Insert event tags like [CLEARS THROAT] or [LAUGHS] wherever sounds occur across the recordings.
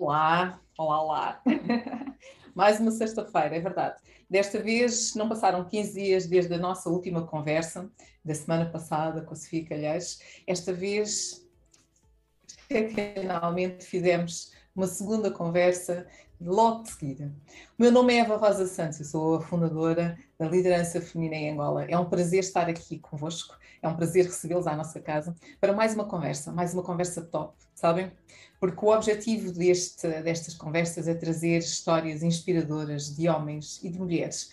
Olá, olá, olá. [LAUGHS] Mais uma sexta-feira, é verdade. Desta vez não passaram 15 dias desde a nossa última conversa, da semana passada com a Sofia Calheiros. Esta vez, excepcionalmente, fizemos uma segunda conversa logo de seguida. O meu nome é Eva Rosa Santos, eu sou a fundadora da Liderança Feminina em Angola. É um prazer estar aqui convosco, é um prazer recebê-los à nossa casa para mais uma conversa, mais uma conversa top, sabem? Porque o objetivo deste, destas conversas é trazer histórias inspiradoras de homens e de mulheres.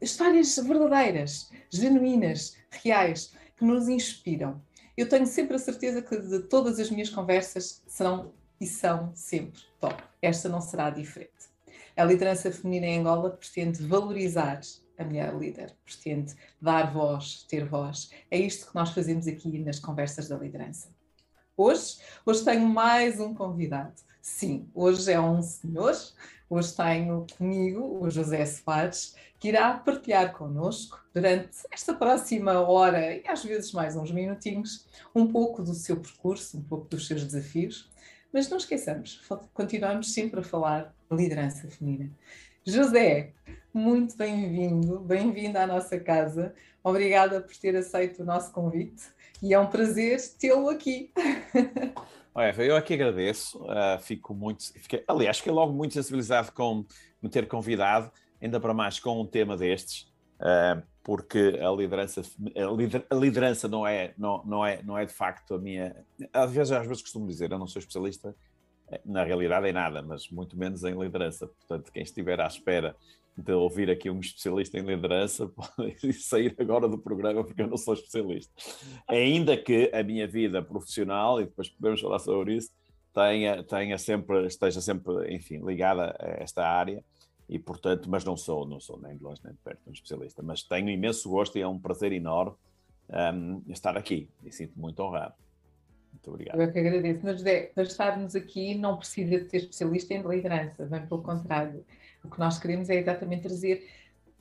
Histórias verdadeiras, genuínas, reais, que nos inspiram. Eu tenho sempre a certeza que de todas as minhas conversas serão e são sempre top. Esta não será diferente. A liderança feminina em Angola pretende valorizar a mulher líder, pretende dar voz, ter voz. É isto que nós fazemos aqui nas conversas da liderança. Hoje, hoje tenho mais um convidado. Sim, hoje é um senhor, hoje tenho comigo o José Soares, que irá partilhar connosco durante esta próxima hora e às vezes mais uns minutinhos, um pouco do seu percurso, um pouco dos seus desafios, mas não esqueçamos, continuamos sempre a falar de liderança feminina. José, muito bem-vindo, bem-vindo à nossa casa. Obrigada por ter aceito o nosso convite e é um prazer tê-lo aqui. Olha, eu aqui agradeço, uh, fico muito, fiquei, aliás, fiquei logo muito sensibilizado com me ter convidado, ainda para mais com um tema destes, uh, porque a liderança, a, lider, a liderança não é, não, não, é, não é de facto a minha. Às vezes, às vezes costumo dizer, eu não sou especialista eh, na realidade em nada, mas muito menos em liderança. Portanto, quem estiver à espera de ouvir aqui um especialista em liderança [LAUGHS] pode sair agora do programa porque eu não sou especialista. Ainda que a minha vida profissional, e depois podemos falar sobre isso, tenha, tenha sempre, esteja sempre, enfim, ligada a esta área e portanto, mas não sou, não sou nem de longe nem de perto um especialista, mas tenho imenso gosto e é um prazer enorme um, estar aqui e sinto muito honrado. Muito obrigado. Eu que agradeço. Mas, José, para estarmos aqui não precisa de ser especialista em liderança, bem pelo contrário. O que nós queremos é exatamente trazer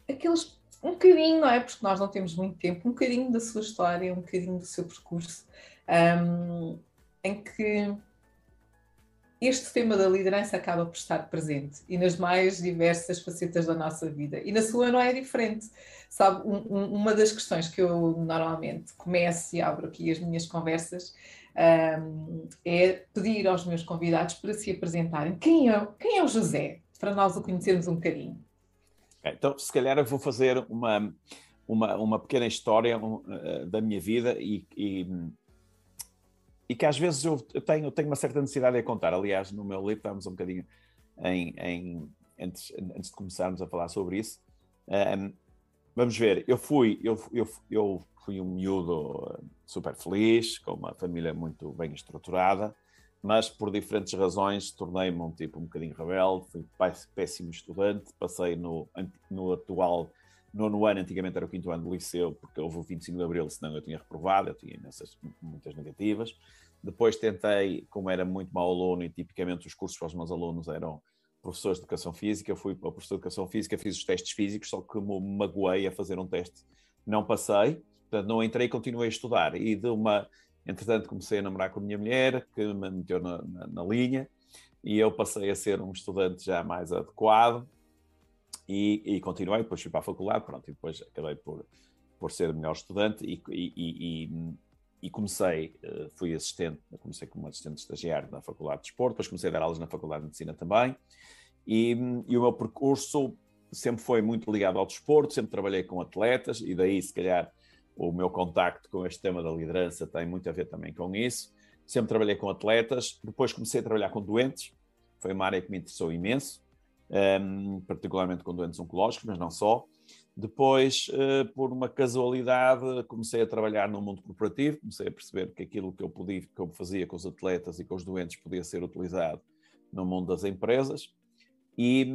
aqueles um bocadinho, não é? Porque nós não temos muito tempo, um bocadinho da sua história, um bocadinho do seu percurso, um, em que este tema da liderança acaba por estar presente e nas mais diversas facetas da nossa vida. E na sua não é diferente. Sabe, um, um, uma das questões que eu normalmente começo e abro aqui as minhas conversas é pedir aos meus convidados para se apresentarem. Quem é, quem é o José? Para nós o conhecermos um bocadinho. Então, se calhar eu vou fazer uma, uma, uma pequena história uh, da minha vida e, e e que às vezes eu tenho, tenho uma certa necessidade de contar. Aliás, no meu livro estamos um bocadinho em, em antes, antes de começarmos a falar sobre isso. Um, vamos ver, eu fui, eu, eu, eu fui um miúdo super feliz, com uma família muito bem estruturada, mas por diferentes razões tornei-me um tipo um bocadinho rebelde, fui péssimo estudante, passei no, no atual nono ano, antigamente era o quinto ano do liceu, porque houve o 25 de Abril, senão eu tinha reprovado, eu tinha imensas, muitas negativas. Depois tentei, como era muito mau aluno e tipicamente os cursos para os meus alunos eram professores de Educação Física, fui para o professor de Educação Física, fiz os testes físicos, só que me magoei a fazer um teste, não passei, portanto não entrei e continuei a estudar. E de uma, entretanto comecei a namorar com a minha mulher, que me meteu na, na, na linha, e eu passei a ser um estudante já mais adequado, e, e, continuei, depois fui para a faculdade, pronto, e depois acabei por, por ser melhor estudante e, e, e comecei, eh, fui assistente, comecei como assistente estagiário na Faculdade de Desporto, depois comecei a dar aulas na Faculdade de Medicina também, e, e o meu percurso sempre foi muito ligado ao desporto, sempre trabalhei com atletas, e daí, se calhar, o meu contacto com este tema da liderança tem muito a ver também com isso. Sempre trabalhei com atletas, depois comecei a trabalhar com doentes, foi uma área que me interessou imenso, um, particularmente com doentes oncológicos, mas não só. Depois, uh, por uma casualidade, comecei a trabalhar no mundo corporativo, comecei a perceber que aquilo que eu, podia, que eu fazia com os atletas e com os doentes podia ser utilizado no mundo das empresas. E,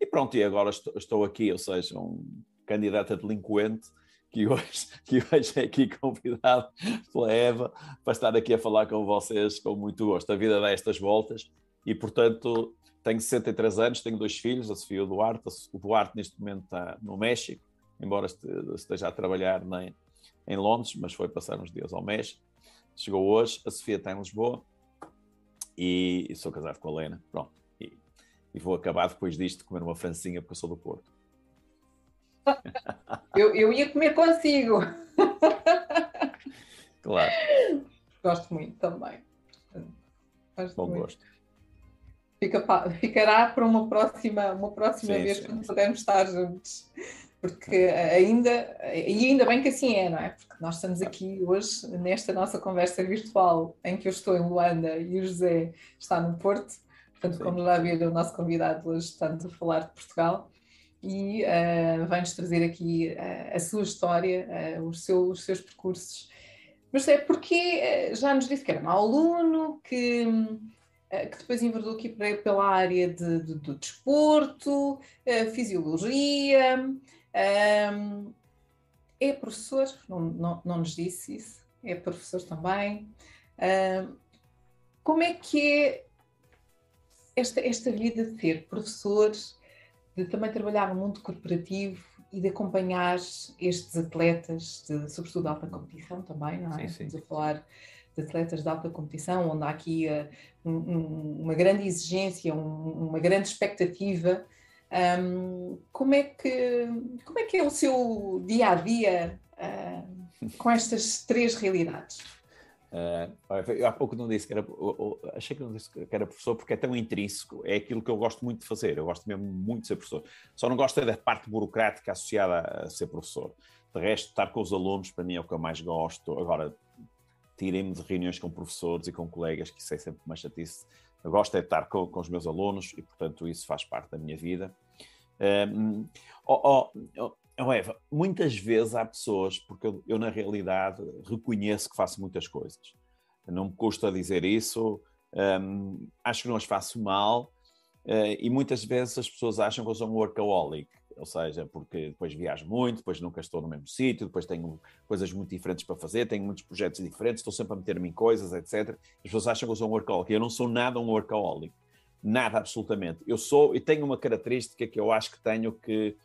e pronto, e agora estou, estou, aqui, ou seja, um candidato a delinquente que [LAUGHS] hoje, que hoje é aqui convidado pela Eva para estar aqui a falar com vocês com muito gosto. A vida dá estas voltas e, portanto, tenho 63 anos, tenho dois filhos, a Sofia e o Duarte. O Duarte, neste momento, está no México, embora esteja a trabalhar em, em Londres, mas foi passar uns dias ao México. Chegou hoje, a Sofia está em Lisboa. e, e, sou casado com a Lena, pronto. E, vou acabar depois disto de comer uma francinha porque eu sou do Porto. [LAUGHS] eu, eu ia comer consigo. claro. Gosto muito também. Gosto Bom muito. gosto. Fica, ficará para uma próxima, uma próxima sim, vez sim, quando pudermos estar juntos. Porque ainda, e ainda bem que assim é, não é? Porque nós estamos aqui hoje, nesta nossa conversa virtual, em que eu estou em Luanda e o José está no Porto. Portanto, sim. como já viram, o nosso convidado hoje estamos a falar de Portugal e uh, vai-nos trazer aqui uh, a sua história, uh, os, seu, os seus percursos. Mas é porque já nos disse que era um aluno, que eh, que depois enverdou aqui pela área de, de, do desporto, fisiologia. Um, ehm, é professor, não, não, não, nos disse isso, é professor também. Uh, como é que é esta, esta vida de ser professor, de também trabalhar no mundo corporativo e de acompanhar estes atletas, de, sobretudo de alta competição também, não é? Sim, sim. Estamos a falar de atletas de alta competição, onde há aqui uh, um, uma grande exigência, um, uma grande expectativa. Um, como, é que, como é que é o seu dia a dia uh, com estas três realidades? Uh, eu há pouco não disse que era, achei que não disse que era professor porque é tão intrínseco, é aquilo que eu gosto muito de fazer, eu gosto mesmo muito de ser professor. Só não gosto é da parte burocrática associada a ser professor. De resto, estar com os alunos para mim é o que eu mais gosto. Agora, tirem-me de reuniões com professores e com colegas, que isso é sempre uma chatice. Eu gosto é de estar com, com os meus alunos e, portanto, isso faz parte da minha vida. Um, oh, oh, oh, Eva, muitas vezes há pessoas, porque eu, eu, na realidade reconheço que faço muitas coisas. Não me custa dizer isso, um, acho que não as faço mal, uh, e muitas vezes as pessoas acham que eu sou um workaholic ou seja, porque depois viajo muito, depois nunca estou no mesmo sítio, depois tenho coisas muito diferentes para fazer, tenho muitos projetos diferentes, estou sempre a meter-me em coisas, etc. As pessoas acham que eu sou um workaholic. Eu não sou nada um workaholic. Nada, absolutamente. Eu sou, e tenho uma característica que eu acho que tenho que,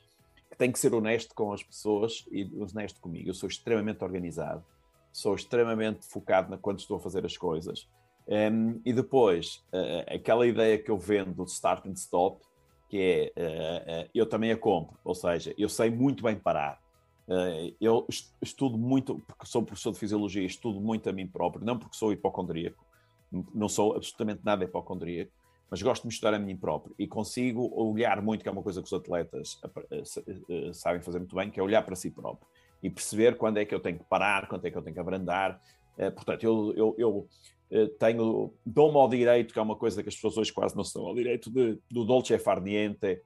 que tenho que ser honesto com as pessoas e honesto comigo. Eu sou extremamente organizado, sou extremamente focado na quando estou a fazer as coisas. Um, e depois, uh, aquela ideia que eu vendo do start and stop, que é uh, eu também a compro, ou seja, eu sei muito bem parar. Uh, eu estudo muito, porque sou professor de fisiologia, estudo muito a mim próprio, não porque sou hipocondríaco, não sou absolutamente nada hipocondríaco, mas gosto de me estudar a mim próprio e consigo olhar muito, que é uma coisa que os atletas sabem fazer muito bem, que é olhar para si próprio e perceber quando é que eu tenho que parar, quando é que eu tenho que abrandar. portanto, eu, eu, eu eh, tenho, dou-me ao direito, que é uma coisa que as pessoas hoje quase não se dão ao direito, de, do dolce far niente,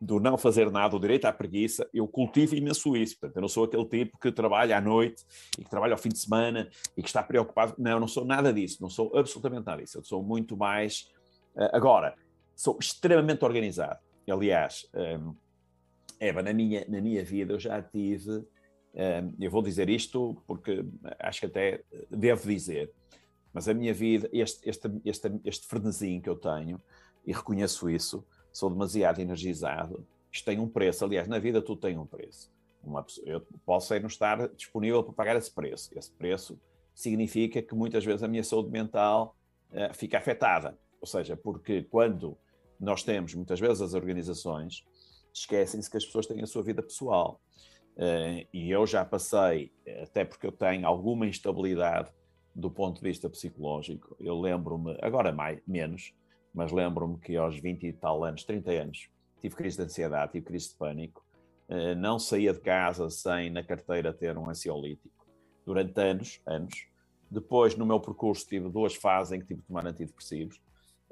do não fazer nada, o direito à preguiça, eu cultivo imenso isso. Portanto, eu não sou aquele tipo que trabalha à noite e que trabalha ao fim de semana e que está preocupado. Não, eu não sou nada disso, não sou absolutamente nada disso. Eu sou muito mais. Uh, agora, sou extremamente organizado. Aliás, ehm, Eva, na minha, na minha vida eu já tive. Ehm, eu vou dizer isto porque acho que até devo dizer mas a minha vida, este, este, este, este frenesim que eu tenho, e reconheço isso, sou demasiado energizado, isto tem um preço. Aliás, na vida tudo tem um preço. Uma eu posso aí não estar disponível para pagar esse preço. Esse preço significa que muitas vezes a minha saúde mental uh, fica afetada. Ou seja, porque quando nós temos, muitas vezes as organizações esquecem-se que as pessoas têm a sua vida pessoal. Uh, e eu já passei, até porque eu tenho alguma instabilidade do ponto de vista psicológico, eu lembro-me, agora mais, menos, mas lembro-me que aos 20 e tal anos, 30 anos, tive crise de ansiedade, tive crise de pânico, eh, não saía de casa sem na carteira ter um ansiolítico durante anos, anos. Depois, no meu percurso, tive duas fases em que tive de tomar antidepressivos.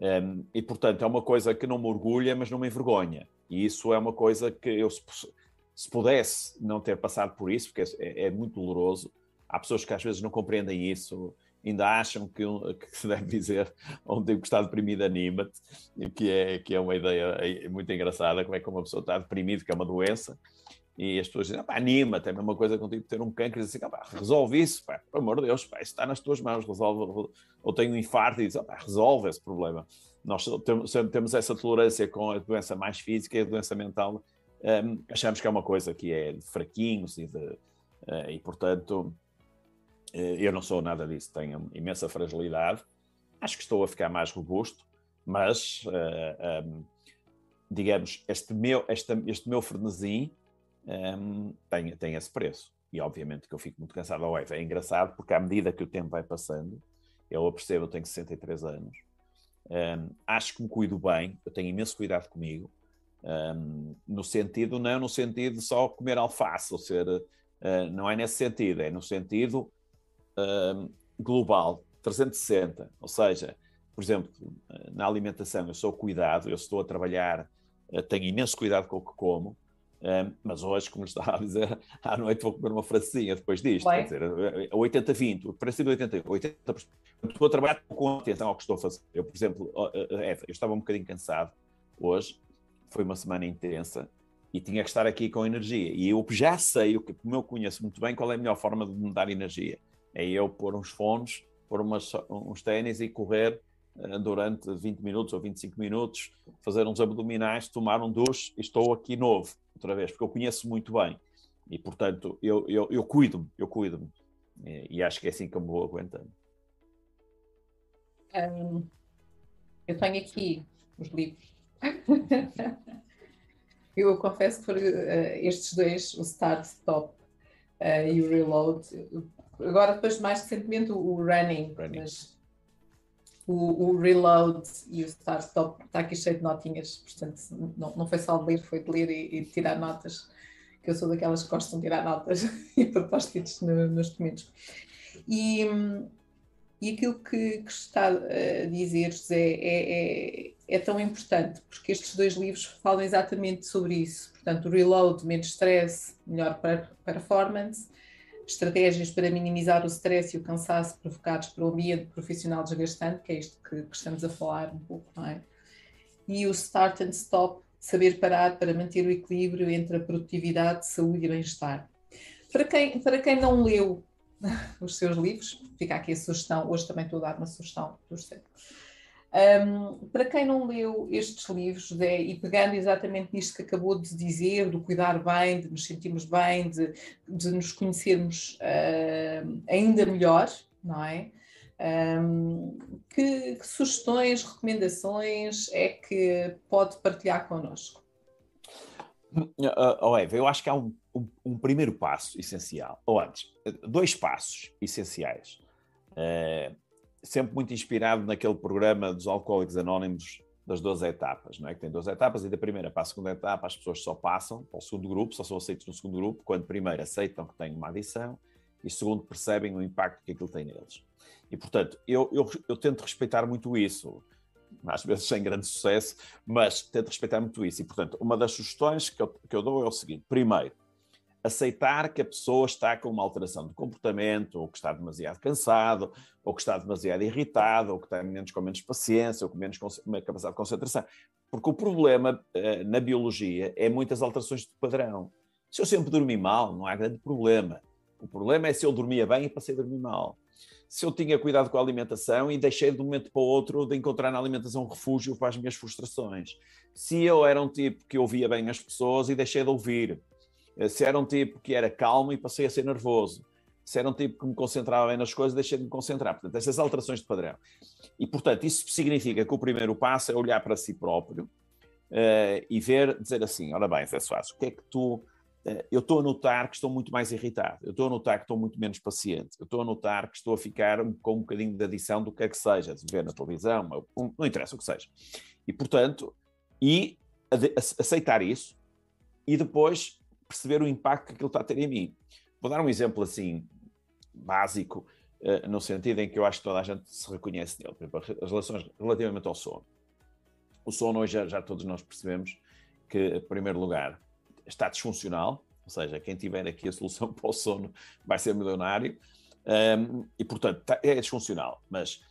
Ehm, e, portanto, é uma coisa que não me orgulha, mas não me envergonha. E isso é uma coisa que eu, se pudesse não ter passado por isso, porque é, é muito doloroso, há pessoas que às vezes não compreendem isso, ainda acham que, [LAUGHS] que se deve dizer a um tipo que está deprimido, anima-te, que é, que é uma ideia é muito engraçada, como é que uma pessoa está deprimido, que é uma doença, e as pessoas dizem, anima-te, é a mesma coisa contigo ter um câncer, e assim, resolve isso, pá, pelo amor de Deus, pá, está nas tuas mãos, resolve, ou tenho um infarto, e diz, resolve esse problema. Nós temos, essa tolerância com a doença mais física e a doença mental, um, achamos que é uma coisa que é de fraquinhos e de, uh, e portanto, eh, eu não sou nada disso, tenho imensa fragilidade. Acho que estou a ficar mais robusto, mas, uh, eh, um, digamos, este meu, este, este meu frenesim um, tem, tem esse preço. E obviamente que eu fico muito cansado. Oh, é engraçado porque à medida que o tempo vai passando, eu percebo, eu tenho 63 anos, um, acho que me cuido bem, eu tenho imenso cuidado comigo, um, no sentido, não no sentido só comer alface, ou ser, uh, não é nesse sentido, é no sentido um, global, 360, ou seja, por exemplo, na alimentação eu sou cuidado, eu estou a trabalhar, uh, tenho imenso cuidado com o que como, mas hoje, como estava a dizer, [LAUGHS] à noite vou comer uma francinha depois disto. Quer dizer, 80-20, parecido 80, 80%. Estou a trabalhar com atenção ao que estou a fazer. Eu, por exemplo, Eva, eu estava um bocadinho cansado hoje, foi uma semana intensa e tinha que estar aqui com energia. E eu já sei, como eu conheço muito bem, qual é a melhor forma de me dar energia. É eu pôr uns fones, pôr umas, uns ténis e correr durante 20 minutos ou 25 minutos, fazer uns abdominais, tomar um duche e estou aqui novo, outra vez, porque eu conheço muito bem. E, portanto, eu, eu, eu cuido-me, eu cuido-me. E, e, acho que é assim que eu me vou aguentando. Um, eu tenho aqui os livros [LAUGHS] eu confesso que foram uh, estes dois, o Start, Stop uh, e o Reload. Agora, depois, mais recentemente, o, o Running, running, mas o, o, Reload e o Start, Stop está aqui cheio de notinhas, portanto, não, não foi só ler, foi de ler e, e tirar notas, que eu sou daquelas que gostam de tirar notas [LAUGHS] e propósitos no, nos documentos. E, e aquilo que, que está a dizer, José, é, é é tão importante, porque estes dois livros falam exatamente sobre isso. Portanto, reload, menos stress, melhor performance, estratégias para minimizar o stress e o cansaço provocados um ambiente profissional desgastante, que é isto que, que estamos a falar um pouco, não é? E o start and stop, saber parar para manter o equilíbrio entre a produtividade, saúde e bem-estar. Para quem, para quem não leu [LAUGHS] os seus livros, fica aqui a sugestão, hoje também estou a dar uma sugestão do José. Um, para quem não leu estes livros, Zé, e pegando exatamente nisto que acabou de dizer, do cuidar bem, de nos sentirmos bem, de, de nos conhecermos uh, ainda melhor, não é? Um, que, que, sugestões, recomendações é que pode partilhar connosco? Oh, Eva, eu acho que há um, um, um primeiro passo essencial, ou antes, dois passos essenciais. Uh, sempre muito inspirado naquele programa dos Alcoólicos Anónimos das 12 etapas, não é? Que tem 12 etapas e da primeira para a segunda etapa as pessoas só passam para o segundo grupo, só são aceitos no segundo grupo, quando primeiro aceitam que têm uma adição e segundo percebem o impacto que aquilo tem neles. E, portanto, eu, eu, eu tento respeitar muito isso, às vezes sem grande sucesso, mas tento respeitar muito isso. E, portanto, uma das sugestões que eu, que eu dou é o seguinte: primeiro, aceitar que a pessoa está com uma alteração de comportamento, ou que está demasiado cansado, ou que está demasiado irritado, ou que está menos, com menos paciência, ou com menos capacidade de concentração. Porque o problema eh, na biologia é muitas alterações de padrão. Se eu sempre dormi mal, não há grande problema. O problema é se eu dormia bem e passei a dormir mal. Se eu tinha cuidado com a alimentação e deixei de um momento para o outro de encontrar na alimentação um refúgio para as minhas frustrações. Se eu era um tipo que ouvia bem as pessoas e deixei de ouvir se era um tipo que era calmo e passei a ser nervoso. Se era um tipo que me concentrava bem nas coisas, deixei de me concentrar. Portanto, essas alterações de padrão. E, portanto, isso significa que o primeiro passo é olhar para si próprio uh, e ver, dizer assim: ora bem, Zé Soares, o que é que tu. Uh, eu estou a notar que estou muito mais irritado, eu estou a notar que estou muito menos paciente, eu estou a notar que estou a ficar com um bocadinho de adição do que é que seja, de ver na televisão, não interessa o que seja. E, portanto, e aceitar isso e depois perceber o impacto que aquilo está a ter em mim. Vou dar um exemplo assim, básico, uh, no sentido em que eu acho que toda a gente se reconhece nele. Por exemplo, as relações relativamente ao sono. O sono hoje já, já todos nós percebemos que, em primeiro lugar, está disfuncional, ou seja, quem tiver aqui a solução [LAUGHS] para o sono vai ser milionário, um, e portanto tá, é disfuncional, mas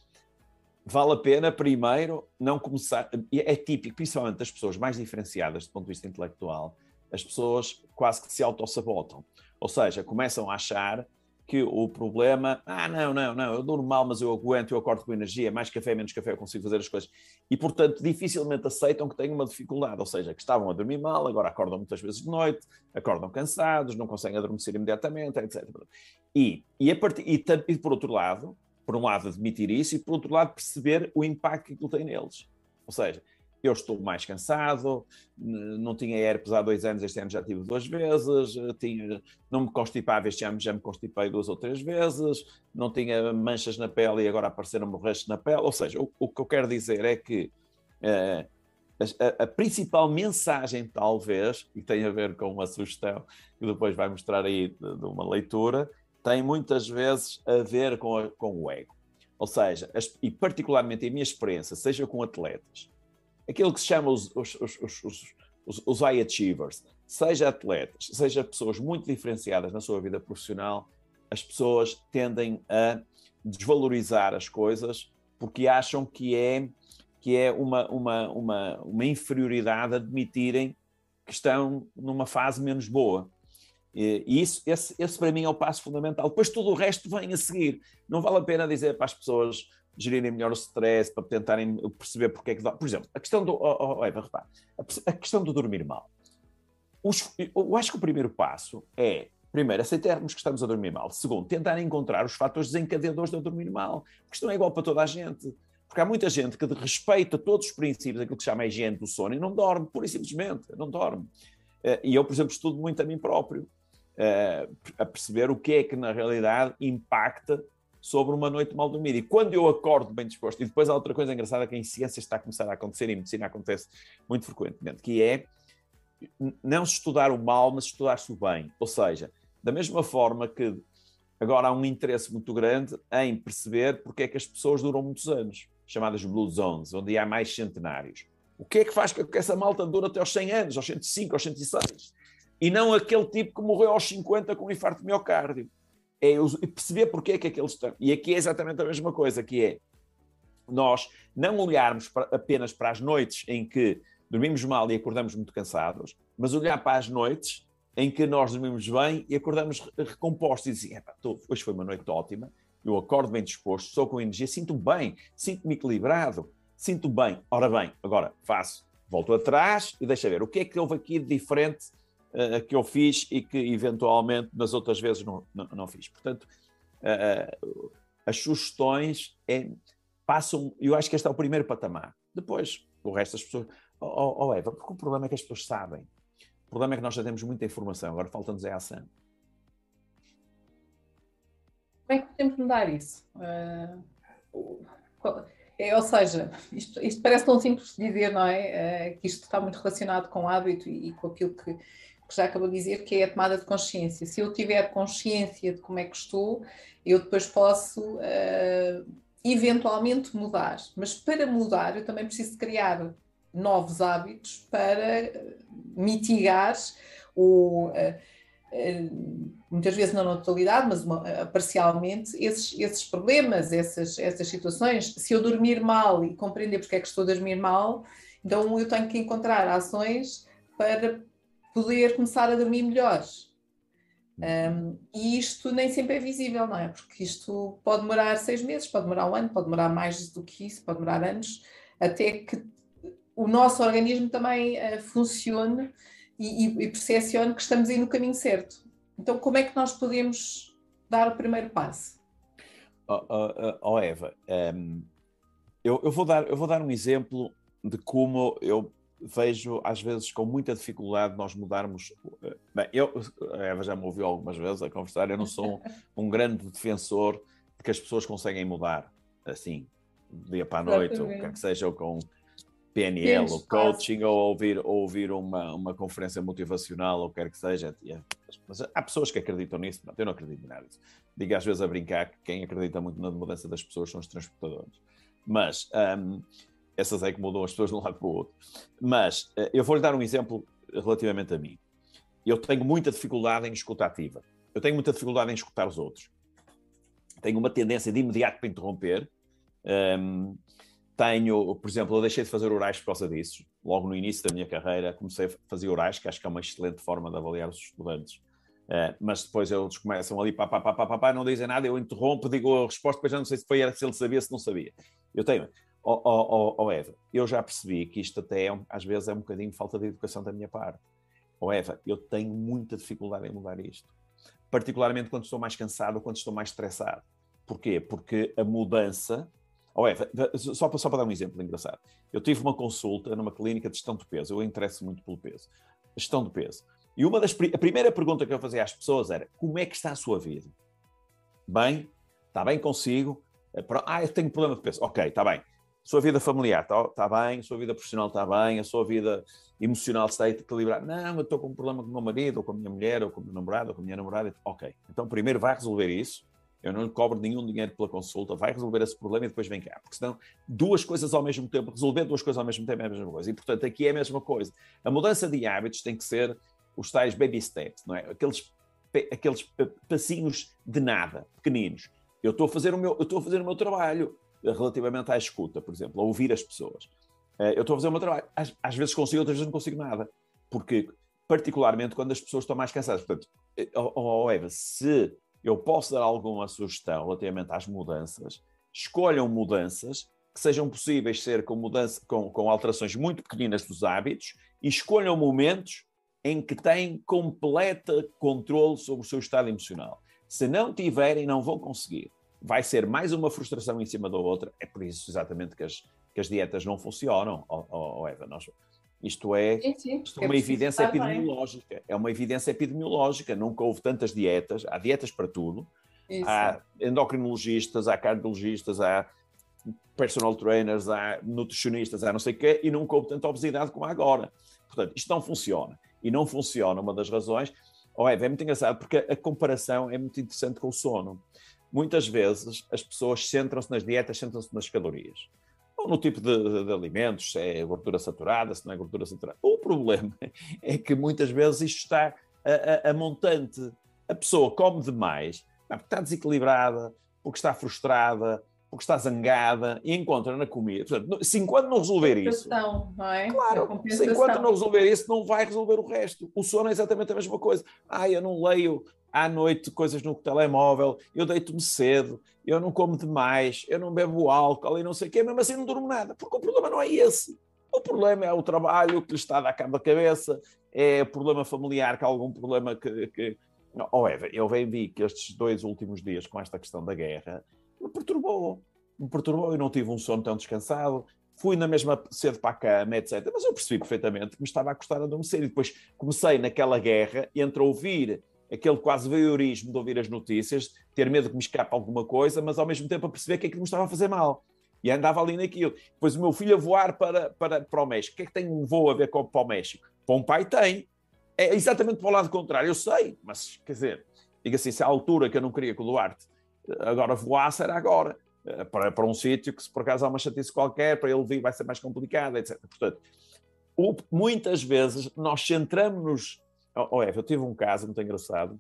vale a pena primeiro não começar, é típico, principalmente das pessoas mais diferenciadas do ponto de vista intelectual, as pessoas quase que se autossabotam. Ou seja, começam a achar que o problema, ah, não, não, não, eu durmo mal, mas eu aguento, eu acordo com energia, mais café, menos café, eu consigo fazer as coisas. E, portanto, dificilmente aceitam que têm uma dificuldade, ou seja, que estavam a dormir mal, agora acordam muitas vezes de noite, acordam cansados, não conseguem adormecer imediatamente, etc. E, e, a partir, e, e por outro lado, por um lado, admitir isso e, por outro lado, perceber o impacto que aquilo tem neles. Ou seja, eu estou mais cansado, não tinha herpes há dois anos, este ano já tive duas vezes, tinha, não me constipava, este ano já me constipei duas ou três vezes, não tinha manchas na pele e agora apareceram borrachos na pele. Ou seja, o, o, que eu quero dizer é que uh, a, a, principal mensagem, talvez, e tem a ver com uma sugestão que depois vai mostrar aí de, de uma leitura, tem muitas vezes a ver com, a, com o ego. Ou seja, as, e particularmente em minha experiência, seja com atletas, aquilo que se chama os, os, os, os, os high achievers, seja atletas, seja pessoas muito diferenciadas na sua vida profissional, as pessoas tendem a desvalorizar as coisas porque acham que é, que é uma, uma, uma, uma inferioridade admitirem que estão numa fase menos boa. E isso, esse, esse para mim é o passo fundamental. Depois tudo o resto vem a seguir. Não vale a pena dizer para as pessoas gerirem melhor o stress, para tentarem perceber porque é que. Por exemplo, a questão do. Oh, oh, Eva, repara, a, a questão do dormir mal. Os, eu acho que o primeiro passo é, primeiro, aceitarmos que estamos a dormir mal. Segundo, tentar encontrar os fatores desencadeadores de eu dormir mal. Porque isto não é igual para toda a gente. Porque há muita gente que respeita todos os princípios daquilo que se chama a higiene do sono e não dorme, pura e simplesmente, não dorme. Eh, e eu, por exemplo, estudo muito a mim próprio, eh, a perceber o que é que na realidade impacta sobre uma noite mal dormida. E quando eu acordo bem disposto, e depois há outra coisa engraçada que em ciência está a começar a acontecer, e em medicina acontece muito frequentemente, que é não estudar o mal, mas estudar-se o bem. Ou seja, da mesma forma que agora há um interesse muito grande em perceber porque é que as pessoas duram muitos anos, chamadas Blue Zones, onde há mais centenários. O que é que faz com que essa malta dure até aos 100 anos, aos 105, aos 106? E não aquele tipo que morreu aos 50 com um infarto de miocárdio é perceber porque é que aqueles estão. E aqui é exatamente a mesma coisa, que é nós não olharmos para, apenas para as noites em que dormimos mal e acordamos muito cansados, mas olhar para as noites em que nós dormimos bem e acordamos recompostos e dizer, hoje foi uma noite ótima, eu acordo bem disposto, estou com energia, sinto-me bem, sinto-me equilibrado, sinto bem. Ora bem, agora faço, volto atrás e deixa ver o que é que houve aqui de diferente uh, que eu fiz e que eventualmente nas outras vezes não, não, não fiz. Portanto, uh, as sugestões é, passam, eu acho que este é o primeiro patamar. Depois, o resto das pessoas. Oh, oh, oh Eva, porque o problema é que as pessoas sabem. O problema é que nós já temos muita informação, agora falta-nos é a ação. Como é que podemos mudar isso? Uh, é, ou seja, isto, isto, parece tão simples de dizer, não é? Uh, que isto está muito relacionado com o hábito e, e com aquilo que, que já acabou de dizer, que é a tomada de consciência. Se eu tiver consciência de como é que estou, eu depois posso uh, eventualmente mudar. Mas para mudar, eu também preciso criar novos hábitos para mitigar o. Uh, muitas vezes não na totalidade, mas uma, parcialmente, esses, esses problemas, essas, essas situações. Se eu dormir mal e compreender porque é que estou a dormir mal, então eu tenho que encontrar ações para poder começar a dormir melhor. Um, e isto nem sempre é visível, não é? Porque isto pode demorar seis meses, pode demorar um ano, pode demorar mais do que isso, pode demorar anos, até que o nosso organismo também uh, funcione e, e, e percepcione que estamos aí no caminho certo. Então, como é que nós podemos dar o primeiro passo? Oh, oh, oh Eva, um, eu, eu, vou dar, eu vou dar um exemplo de como eu vejo às vezes com muita dificuldade nós mudarmos. Eh, bem, eu, a Eva já me ouviu algumas vezes a conversar, eu não sou um, [LAUGHS] um grande defensor de que as pessoas conseguem mudar assim, dia para a noite, ou quer que seja, ou com PNL, ou coaching, ou ouvir, ou ouvir uma, uma conferência motivacional, ou quer que seja. Mas há pessoas que acreditam nisso, não, eu não acredito nada disso. Digo às vezes a brincar que quem acredita muito na mudança das pessoas são os transportadores. Mas. Um, essas é que mudam as pessoas de um lado para o outro. Mas uh, eu vou-lhe dar um exemplo relativamente a mim. Eu tenho muita dificuldade em escuta ativa. Eu tenho muita dificuldade em escutar os outros. Tenho uma tendência de imediato para interromper. Um, tenho, por exemplo, eu deixei de fazer orais por causa disso. Logo no início da minha carreira comecei a fazer orais, que acho que é uma excelente forma de avaliar os estudantes. Uh, mas depois eles começam ali, pá, pá, pá, pá, pá, não dizem nada, eu interrompo, digo a resposta, depois já não sei se foi se ele sabia, se não sabia. Eu tenho, Oh, oh, oh, Eva, eu já percebi que isto até é, às vezes é um bocadinho falta de educação da minha parte. Oh Eva, eu tenho muita dificuldade em mudar isto. Particularmente quando estou mais cansado ou quando estou mais estressado. Porquê? Porque a mudança. Oh, é, só, para, só para dar um exemplo engraçado. Eu tive uma consulta numa clínica de gestão de peso. Eu interesso muito pelo peso. Gestão de peso. E uma das a primeira pergunta que eu fazia às pessoas era: como é que está a sua vida? Bem, está bem consigo? É, ah, eu tenho problema de peso. Ok, está bem. Sua vida familiar está, está bem, a sua vida profissional está bem, a sua vida emocional está equilibrada. Não, eu estou com um problema com o meu marido, ou com a minha mulher, ou com o meu namorado, ou com a minha namorada. Ok, então primeiro vai resolver isso. Eu não lhe cobro nenhum dinheiro pela consulta, vai resolver esse problema e depois vem cá. Porque senão, duas coisas ao mesmo tempo, resolver duas coisas ao mesmo tempo é a mesma coisa. E portanto, aqui é a mesma coisa. A mudança de hábitos tem que ser os tais baby steps, não é? Aqueles, aqueles passinhos de nada, pequeninos. Eu estou a fazer o meu, eu estou a fazer o meu trabalho relativamente à escuta, por exemplo, a ouvir as pessoas. Eh, eu estou a fazer o meu trabalho. Às, às vezes consigo, outras vezes não consigo nada. Porque, particularmente, quando as pessoas estão mais cansadas. Portanto, oh, oh Eva, se eu posso dar alguma sugestão relativamente às mudanças, escolham mudanças que sejam possíveis ser com, mudança, com, com alterações muito pequeninas dos hábitos e escolham momentos em que têm completa controle sobre o seu estado emocional. Se não tiverem, não vão conseguir. Vai ser mais uma frustração em cima da outra. É por isso exatamente que as, que as dietas não funcionam, oh, oh, Eva. Nós, isto é, sim, sim, isto é uma evidência epidemiológica. Bem. É uma evidência epidemiológica. Nunca houve tantas dietas. Há dietas para tudo. Isso. Há endocrinologistas, há cardiologistas, há personal trainers, há nutricionistas, há não sei o quê, e nunca houve tanta obesidade como há agora. Portanto, isto não funciona e não funciona. Uma das razões, oh, é, é muito engraçado, porque a comparação é muito interessante com o sono. Muitas vezes as pessoas centram-se nas dietas, centram-se nas calorias. Ou no tipo de, de, de, alimentos, se é gordura saturada, se não é gordura saturada. O problema [LAUGHS] é que muitas vezes isto está a, a, a montante. A pessoa come demais, porque está desequilibrada, porque está frustrada, porque está zangada e encontra na comida. Portanto, se enquanto não resolver isso. Não é? Claro, se enquanto não resolver isso, não vai resolver o resto. O sono é exatamente a mesma coisa. Ah, eu não leio à noite coisas no telemóvel, eu deito-me cedo, eu não como demais, eu não bebo álcool e não sei o quê, mesmo assim não durmo nada, porque o problema não é esse. O problema é o trabalho que lhe está a dar cabo da cabeça, é o problema familiar, que há algum problema que. que... Oh, Eva, eu bem vi que estes dois últimos dias, com esta questão da guerra, me perturbou. Me perturbou, eu não tive um sono tão descansado, fui na mesma cedo para a cama, etc. Mas eu percebi perfeitamente que me estava a custar adormecer. E depois comecei naquela guerra entre ouvir aquele quase voyeurismo de ouvir as notícias, ter medo que me escape alguma coisa, mas ao mesmo tempo a perceber que aquilo me estava a fazer mal. E andava ali naquilo. Depois o meu filho a voar para, para, para o México. O que é que tem um voo a ver com para o México? Para um pai tem. É exatamente para o lado contrário, eu sei, mas quer dizer, diga assim, se à altura que eu não queria que o Duarte agora voar será agora. Eh, para, para um sítio que, se por acaso há uma chatice qualquer, para ele vir vai ser mais complicado, etc. Portanto, muitas vezes nós centramos-nos. Oh, Eva, eu tive um caso muito engraçado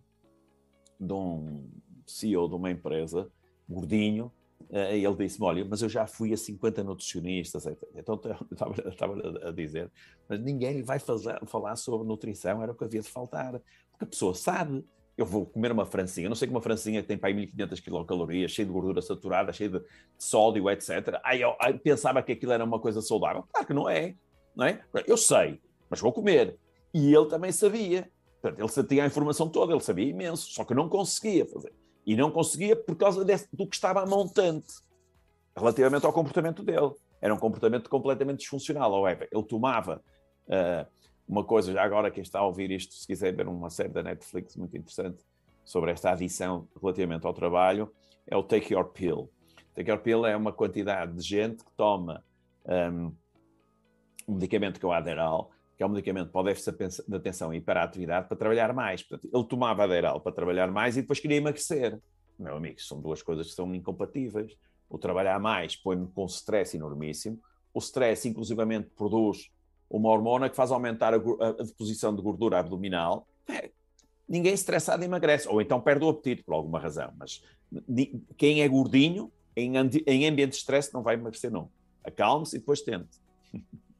de um CEO de uma empresa, gordinho, uh, e ele disse-me: Olha, mas eu já fui a 50 nutricionistas. Então eu estava, a dizer, mas ninguém lhe vai fazer, falar sobre nutrição, era o que havia de faltar, porque a pessoa sabe eu vou comer uma francinha, não sei que uma francinha que tem para aí 1500 quilocalorias, cheia de gordura saturada, cheia de, de sódio, etc. Aí eu, eu, pensava que aquilo era uma coisa saudável. Claro que não é, não é? Eu sei, mas vou comer. E ele também sabia. Portanto, ele tinha a informação toda, ele sabia imenso, só que não conseguia fazer. E não conseguia por causa desse, do que estava a montante, relativamente ao comportamento dele. Era um comportamento completamente disfuncional. Ou ele tomava uh, uma coisa, já agora quem está a ouvir isto, se quiser ver uma série da Netflix muito interessante sobre esta adição relativamente ao trabalho, é o Take Your Pill. Take Your Pill é uma quantidade de gente que toma um, um medicamento que é o Adderall, que é um medicamento para o déficit de atenção e para a atividade, para trabalhar mais. Portanto, ele tomava Adderall para trabalhar mais e depois queria emagrecer. Meu amigo, são duas coisas que são incompatíveis. O trabalhar mais põe-me com stress enormíssimo. O stress, inclusivamente, produz uma hormona que faz aumentar a, a deposição de gordura abdominal. É, ninguém estressado emagrece, ou então perde o apetite por alguma razão. Mas quem é gordinho, em, em ambiente de stress, não vai emagrecer, não. Acalme-se e depois tente. [LAUGHS]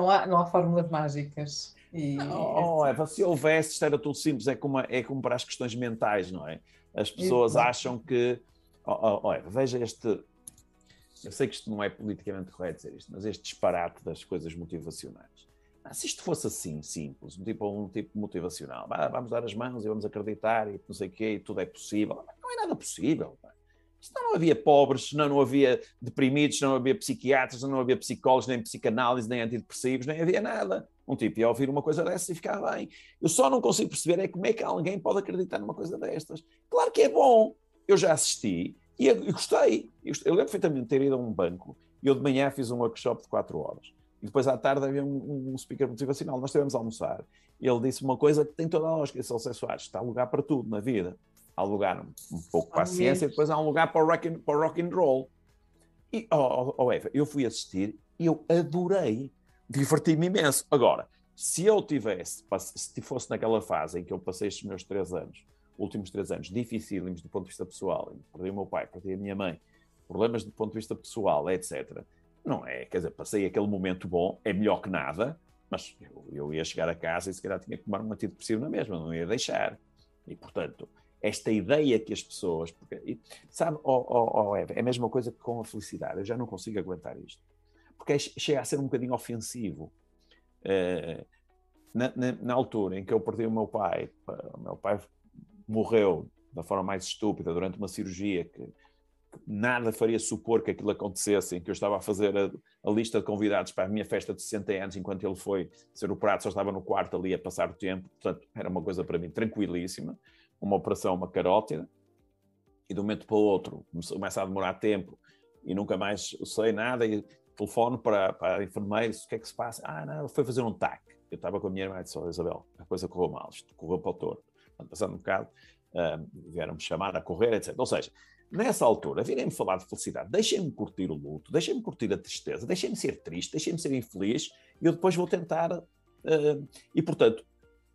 Não há, não há fórmulas mágicas. E... Não, Eva, se houvesse, isto era tudo simples, é como, é como para as questões mentais, não é? As pessoas acham que. Oh, oh, Eva, veja este, eu sei que isto não é politicamente correto dizer isto, mas este disparate das coisas motivacionais. Ah, se isto fosse assim, simples, um tipo, um tipo motivacional, vamos dar as mãos e vamos acreditar e não sei o quê, e tudo é possível. Não é nada possível. Pá. Senão não havia pobres, senão não havia deprimidos, não havia psiquiatras, não havia psicólogos, nem psicanálise, nem antidepressivos, nem havia nada. Um tipo ia ouvir uma coisa dessas e ficar bem. Eu só não consigo perceber é como é que alguém pode acreditar numa coisa destas. Claro que é bom. Eu já assisti e gostei. Eu, eu lembro perfeitamente de ter ido a um banco e eu de manhã fiz um workshop de 4 horas. E depois à tarde havia um, um speaker motivacional. Nós estivemos a almoçar. E ele disse uma coisa que tem toda a lógica. Esse Celso Soares está lugar para tudo na vida há lugar um pouco para a ciência, e depois há um lugar para o rock and, para o rock and roll. E, oh, oh, Eva, eu fui assistir e eu adorei, diverti-me imenso. Agora, se eu tivesse, se fosse naquela fase em que eu passei estes meus três anos, últimos três anos, dificílimos do ponto de vista pessoal, perdi o meu pai, perdi a minha mãe, problemas do ponto de vista pessoal, etc. Não é, quer dizer, passei aquele momento bom, é melhor que nada, mas eu, eu ia chegar a casa e se calhar tinha que tomar um antidepressivo na mesma, não ia deixar. E, portanto, esta ideia que as pessoas. Porque, sabe, oh, oh, oh, Eva, é a mesma coisa que com a felicidade. Eu já não consigo aguentar isto. Porque é, chega a ser um bocadinho ofensivo. Uh, na, na, na, altura em que eu perdi o meu pai, o meu pai morreu da forma mais estúpida durante uma cirurgia que, que nada faria supor que aquilo acontecesse, em que eu estava a fazer a, a, lista de convidados para a minha festa de 60 anos, enquanto ele foi ser operado, só estava no quarto ali a passar o tempo, portanto, era uma coisa para mim tranquilíssima uma operação, uma carótida, e de um momento para o outro começa a demorar tempo e nunca mais sei nada e telefono para, para enfermeira o que é que se passa? Ah, não, foi fazer um TAC. Eu estava com a minha irmã e disse, Isabel, a coisa correu mal, isto correu para o torto. Passando um bocado, uh, vieram-me chamar a correr, etc. Ou seja, nessa altura, virem-me falar de felicidade, deixem-me curtir o luto, deixem-me curtir a tristeza, deixem-me ser triste, deixem-me ser infeliz e eu depois vou tentar. Uh, e, portanto,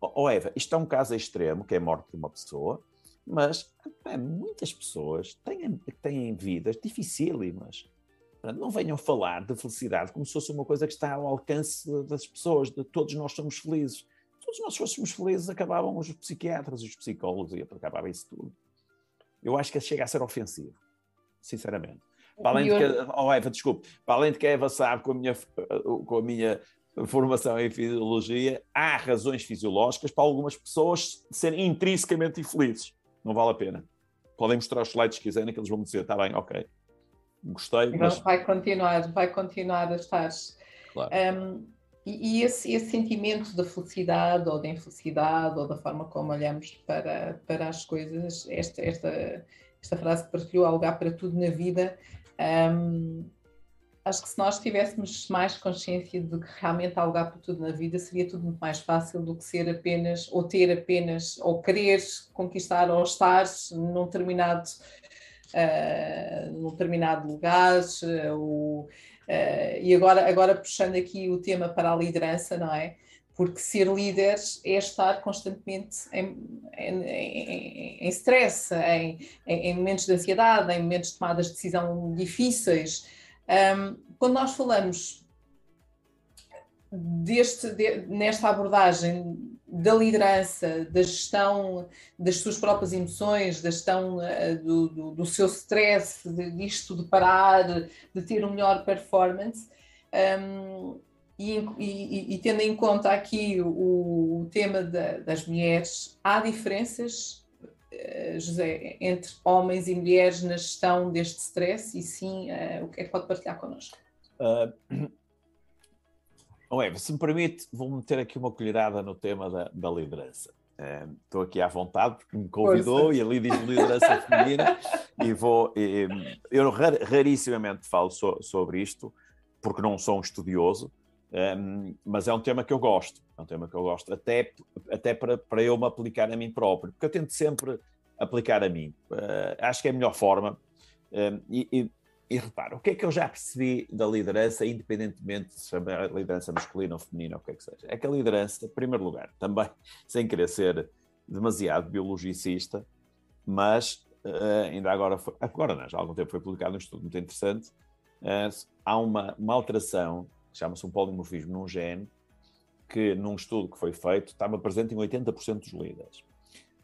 oh Eva, isto é um caso extremo, que é a morte de uma pessoa, mas muitas pessoas têm, têm vidas dificílimas. Não venham falar de felicidade como se fosse uma coisa que está ao alcance das pessoas, de todos nós somos felizes. Se todos nós fôssemos felizes, acabavam os psiquiatras, os psicólogos, e acabava isso tudo. Eu acho que chega a ser ofensivo, sinceramente. Para além de que, oh Eva, desculpe, para além de que a Eva sabe com a minha, com a minha formação em fisiologia, há razões fisiológicas para algumas pessoas serem intrinsecamente infelizes. Não vale a pena. Podem mostrar os slides se quiserem, que eles vão dizer, está bem, ok. Gostei. Então mas... vai continuar, vai continuar a estar. Claro. Um, e, e esse, esse, sentimento da felicidade ou da infelicidade ou da forma como olhamos para, para as coisas, esta, esta, esta frase que partilhou, há lugar para tudo na vida, um, acho que se nós tivéssemos mais consciência de que realmente há lugar para tudo na vida, seria tudo muito mais fácil do que ser apenas, ou ter apenas, ou querer conquistar ou estar num determinado, uh, num determinado lugar. Uh, uh, e agora, agora puxando aqui o tema para a liderança, não é? Porque ser líder é estar constantemente em, em, em, em stress, em, em, momentos de ansiedade, em momentos de tomadas de decisão difíceis. Um, quando nós falamos deste, de, nesta abordagem da liderança, da gestão das suas próprias emoções, da gestão uh, do, do, do, seu stress, de, disto de parar, de ter uma melhor performance, um, e, e, e, tendo em conta aqui o, o tema da, das mulheres, há diferenças José, entre homens e mulheres na gestão deste stress e sim, uh, o que é que pode partilhar connosco? Uh, oh Eva, se me permite, vou meter aqui uma colherada no tema da, da liderança. Uh, estou aqui à vontade porque me convidou Força. e ali diz liderança [LAUGHS] feminina e vou. E, eu rar, rarissimamente falo so, sobre isto porque não sou um estudioso, um, mas é um tema que eu gosto, é um tema que eu gosto, até, até para, para eu me aplicar a mim próprio, porque eu tento sempre aplicar a mim. Uh, acho que é a melhor forma. Um, e, e, e repara, o que é que eu já percebi da liderança, independentemente de se chamar liderança masculina ou feminina, ou o que é que seja? É que a liderança, em primeiro lugar, também, [LAUGHS] sem querer ser demasiado biologicista, mas uh, ainda agora, foi, agora não, já há algum tempo foi publicado um estudo muito interessante, uh, há uma, uma alteração chama-se um polimorfismo num gene, que num estudo que foi feito estava presente em 80% dos líderes.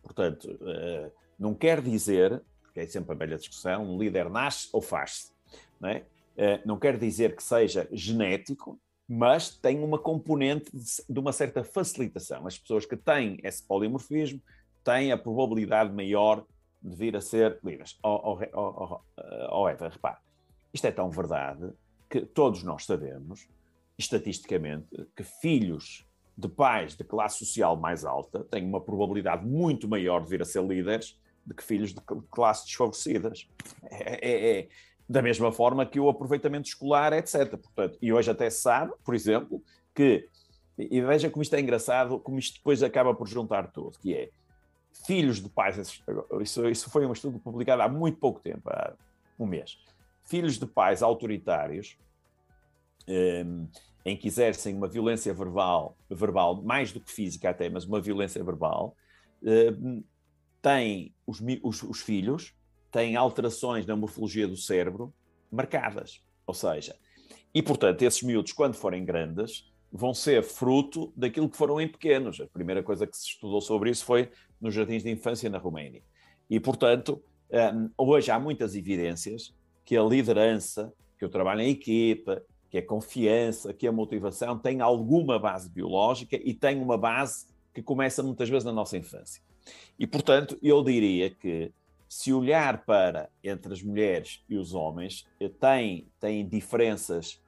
Portanto, uh, não quer dizer, porque é sempre a velha discussão, um líder nasce ou faz-se, não, é? uh, não quer dizer que seja genético, mas tem uma componente de, uma certa facilitação. As pessoas que têm esse polimorfismo têm a probabilidade maior de vir a ser líderes. Oh, oh, oh, oh, Eva, repare, isto é tão verdade que todos nós sabemos, estatisticamente, que filhos de pais de classe social mais alta têm uma probabilidade muito maior de vir a ser líderes do que filhos de classes desfavorecidas. É, é, é, da mesma forma que o aproveitamento escolar, etc. Portanto, e hoje até se sabe, por exemplo, que, e veja como isto é engraçado, como isto depois acaba por juntar tudo, que é filhos de pais, isso, isso foi um estudo publicado há muito pouco tempo, há um mês, filhos de pais autoritários, um, ehm, em que exercem uma violência verbal, verbal, mais do que física até, mas uma violência verbal, ehm, têm os, os, os filhos têm alterações na morfologia do cérebro marcadas. Ou seja, e portanto, esses miúdos, quando forem grandes, vão ser fruto daquilo que foram em pequenos. A primeira coisa que se estudou sobre isso foi nos jardins de infância na Roménia. E, portanto, hum, hoje há muitas evidências que a liderança, que o trabalho em equipa, que a confiança, que a motivação tem alguma base biológica e tem uma base que começa muitas vezes na nossa infância. E, portanto, eu diria que se olhar para entre as mulheres e os homens, eh, tem, tem diferenças,